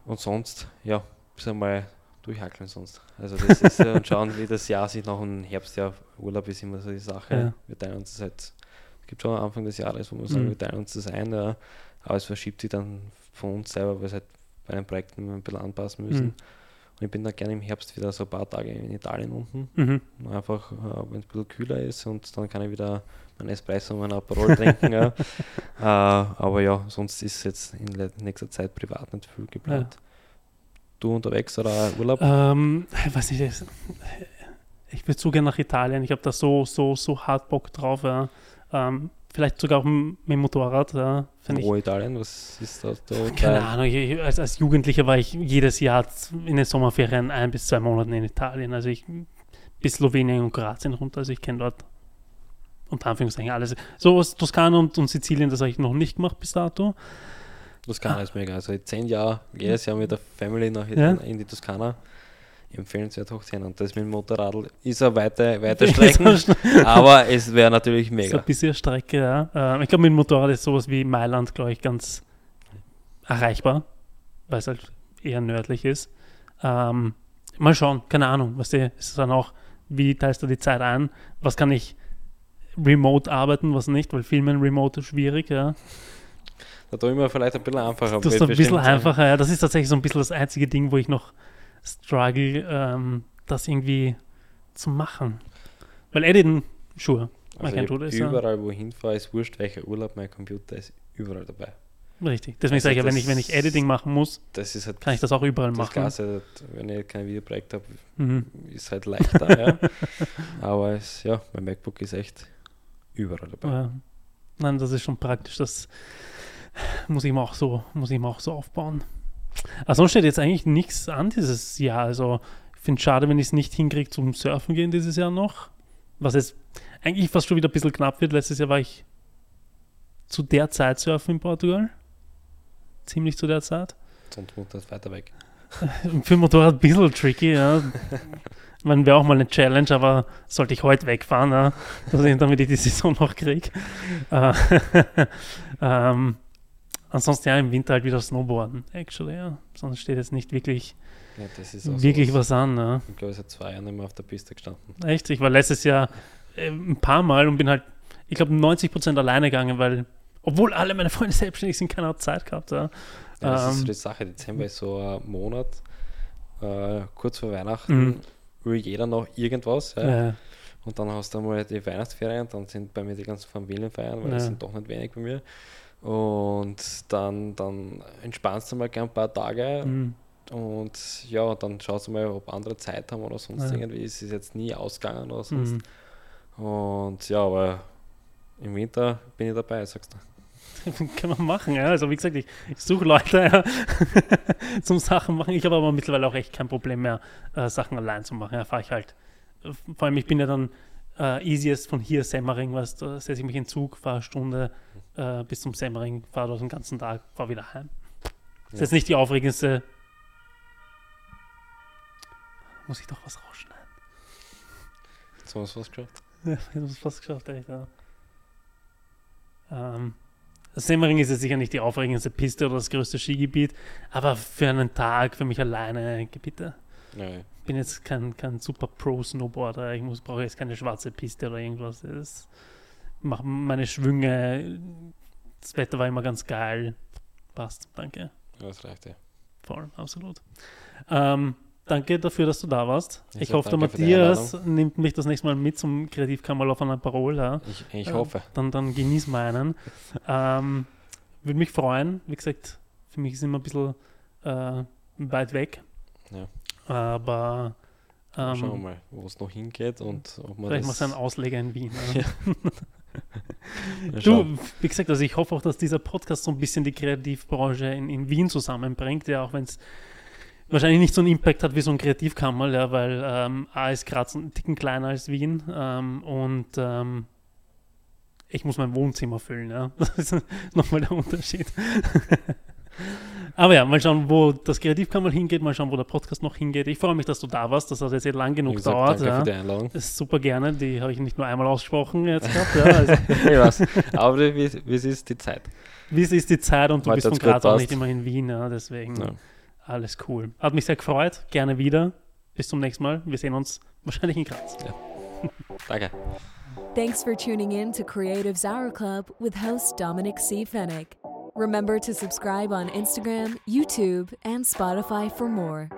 Und sonst, ja, bis einmal durchhackeln sonst. Also das ist ja und schauen, wie das Jahr sich nach dem Herbstjahr Urlaub ist immer so die Sache. Ja. Wir teilen uns das halt, es gibt schon Anfang des Jahres, wo wir sagen, Mhm. wir teilen uns das ein, ja, aber es verschiebt sich dann von uns selber, weil wir es halt bei den Projekten ein bisschen anpassen müssen. Mhm. Und ich bin da gerne im Herbst wieder so ein paar Tage in Italien unten. Mhm. Einfach, äh, wenn es ein bisschen kühler ist und dann kann ich wieder mein Espresso und mein Aperol trinken. ja. äh, aber ja, sonst ist jetzt in nächster Zeit privat nicht viel geplant. Du unterwegs oder Urlaub? Ähm, ich weiß nicht, das- ich würde so gerne nach Italien. Ich habe da so, so, so hart Bock drauf. Ja. Ähm, vielleicht sogar auch mit dem Motorrad. Ja. Find ich, Wo Italien? Was ist da? da keine Ahnung, ich, als, als Jugendlicher war ich jedes Jahr in den Sommerferien ein bis zwei Monaten in Italien. Also ich bis Slowenien und Kroatien runter. Also ich kenne dort unter Anführungszeichen alles. So was Toskana und, und Sizilien, das habe ich noch nicht gemacht bis dato. Toskana ist mega. Also zehn Jahre, jedes Jahr mit der Family nach Ja. in die Toskana. Empfehlenswert hochziehen. Und das mit dem Motorrad ist eine weite, weite Strecke, aber es wäre natürlich ein mega. bisschen Strecke, ja. Ähm, ich glaube, mit dem Motorrad ist sowas wie Mailand, glaube ich, ganz erreichbar, weil es halt eher nördlich ist. Ähm, mal schauen, keine Ahnung, was die, ist dann auch, wie teilst du die Zeit ein? Was kann ich remote arbeiten, was nicht, weil Filmen remote ist schwierig, ja. Da ich mir vielleicht ein bisschen einfacher. Das ist ein bisschen einfacher, ja. Das ist tatsächlich so ein bisschen das einzige Ding, wo ich noch struggle, ähm, das irgendwie zu machen. Weil Editen, sure, Also kann ich tun das, ja. überall, wo ich hinfahre, ist wurscht, welcher Urlaub, mein Computer ist überall dabei. Richtig. Deswegen Also sage ich ja, wenn ich, wenn ich Editing machen muss, ist halt kann ich das auch überall das machen. Klasse, wenn ich kein Videoprojekt habe, Mhm. ist halt leichter, ja. Aber es, ja, mein MacBook ist echt überall dabei. Ja. Nein, das ist schon praktisch. Das muss ich mir auch so, muss ich mir auch so aufbauen. Aber sonst steht jetzt eigentlich nichts an dieses Jahr. Also ich finde es schade, wenn ich es nicht hinkriege zum Surfen gehen dieses Jahr noch. Was jetzt eigentlich fast schon wieder ein bisschen knapp wird. Letztes Jahr war ich zu der Zeit surfen in Portugal. Ziemlich zu der Zeit. Sonst das weiter weg. Für Motorrad ein bisschen tricky, ja. Man wäre auch mal eine Challenge, aber sollte ich heute wegfahren, ja, dass ich, damit ich die Saison noch kriege. Äh, ähm, ansonsten ja, im Winter halt wieder Snowboarden, actually, ja. Sonst steht jetzt nicht wirklich, Ja, das wirklich sowas. was an, ja. Ich glaube, seit zwei Jahren nicht mehr auf der Piste gestanden. Echt, ich war letztes Jahr äh, ein paar Mal und bin halt, ich glaube, 90% alleine gegangen, weil, obwohl alle meine Freunde selbstständig sind, keiner hat Zeit gehabt, ja. Ja, das ist so Ähm. die Sache. Dezember ist so ein Monat, äh, kurz vor Weihnachten, Mhm. will jeder noch irgendwas. Ja. Äh, Und dann hast du mal die Weihnachtsferien, dann sind bei mir die ganzen Familienfeiern, weil es Ja. sind doch nicht wenig bei mir. Und dann, dann entspannst du mal gern ein paar Tage mh, und ja, dann schaust du mal, ob andere Zeit haben oder sonst Ja. irgendwie. Es ist jetzt nie ausgegangen oder sonst. mh. Und ja, aber im Winter bin ich dabei, sagst du. Kann man machen, ja. Also wie gesagt, ich, ich suche Leute ja, zum Sachen machen. Ich habe aber mittlerweile auch echt kein Problem mehr, äh, Sachen allein zu machen. Ja, fahre ich halt. Äh, Vor allem, ich bin ja dann äh, easiest von hier Semmering, weißt du, da setze ich mich in Zug, fahre eine Stunde äh, bis zum Semmering, fahre dort den ganzen Tag, fahre wieder heim. Das ist Ja. jetzt nicht die aufregendste muss ich doch was rausschneiden. Jetzt haben wir es fast geschafft. Ja, ich habe es fast geschafft, echt. Ja. Ähm, Semmering ist jetzt sicher nicht die aufregendste Piste oder das größte Skigebiet, aber für einen Tag, für mich alleine, bitte. Ja, ja. Ich bin jetzt kein, kein super Pro-Snowboarder, ich muss, brauche jetzt keine schwarze Piste oder irgendwas. Das mache meine Schwünge, das Wetter war immer ganz geil. Passt, danke. das reicht ja. Voll, absolut. Ähm, danke dafür, dass du da warst. Ich Ich, hoffe, der Matthias nimmt mich das nächste Mal mit zum Kreativkammerlauf an der Parole. Ja. Ich, ich Ja, hoffe. Dann, dann genieß meinen. ähm, Würde mich freuen. Wie gesagt, für mich ist immer ein bisschen äh, weit weg. Ja. Aber Schauen wir ähm, mal, wo es noch hingeht und ob man vielleicht das... du einen Ausleger in Wien. Ja. Du, wie gesagt, also ich hoffe auch, dass dieser Podcast so ein bisschen die Kreativbranche in, in Wien zusammenbringt, ja, auch wenn es wahrscheinlich nicht so einen Impact hat wie so ein Kreativkammer, ja, weil ähm, A ist Graz ein Ticken kleiner als Wien ähm, und ähm, ich muss mein Wohnzimmer füllen, ja. Das ist nochmal der Unterschied. Aber ja, mal schauen, wo das Kreativkammer hingeht, mal schauen, wo der Podcast noch hingeht. Ich freue mich, dass du da warst, das hat jetzt eh lang genug gesagt, gedauert. danke Ja. für die Einladung. Das ist super gerne, die habe ich nicht nur einmal ausgesprochen jetzt gehabt. Ja. Also, ich weiß. Aber wie, wie es ist die Zeit. wie ist die Zeit und du Heute bist von Graz auch nicht immer in Wien, ja, deswegen Ja. alles cool. Hat mich sehr gefreut, gerne wieder. Bis zum nächsten Mal. Wir sehen uns wahrscheinlich in Graz. Danke. Thanks for tuning in to Creatives Hour Club with host Dominic C. Fennick. Remember to subscribe on Instagram, YouTube, and Spotify for more.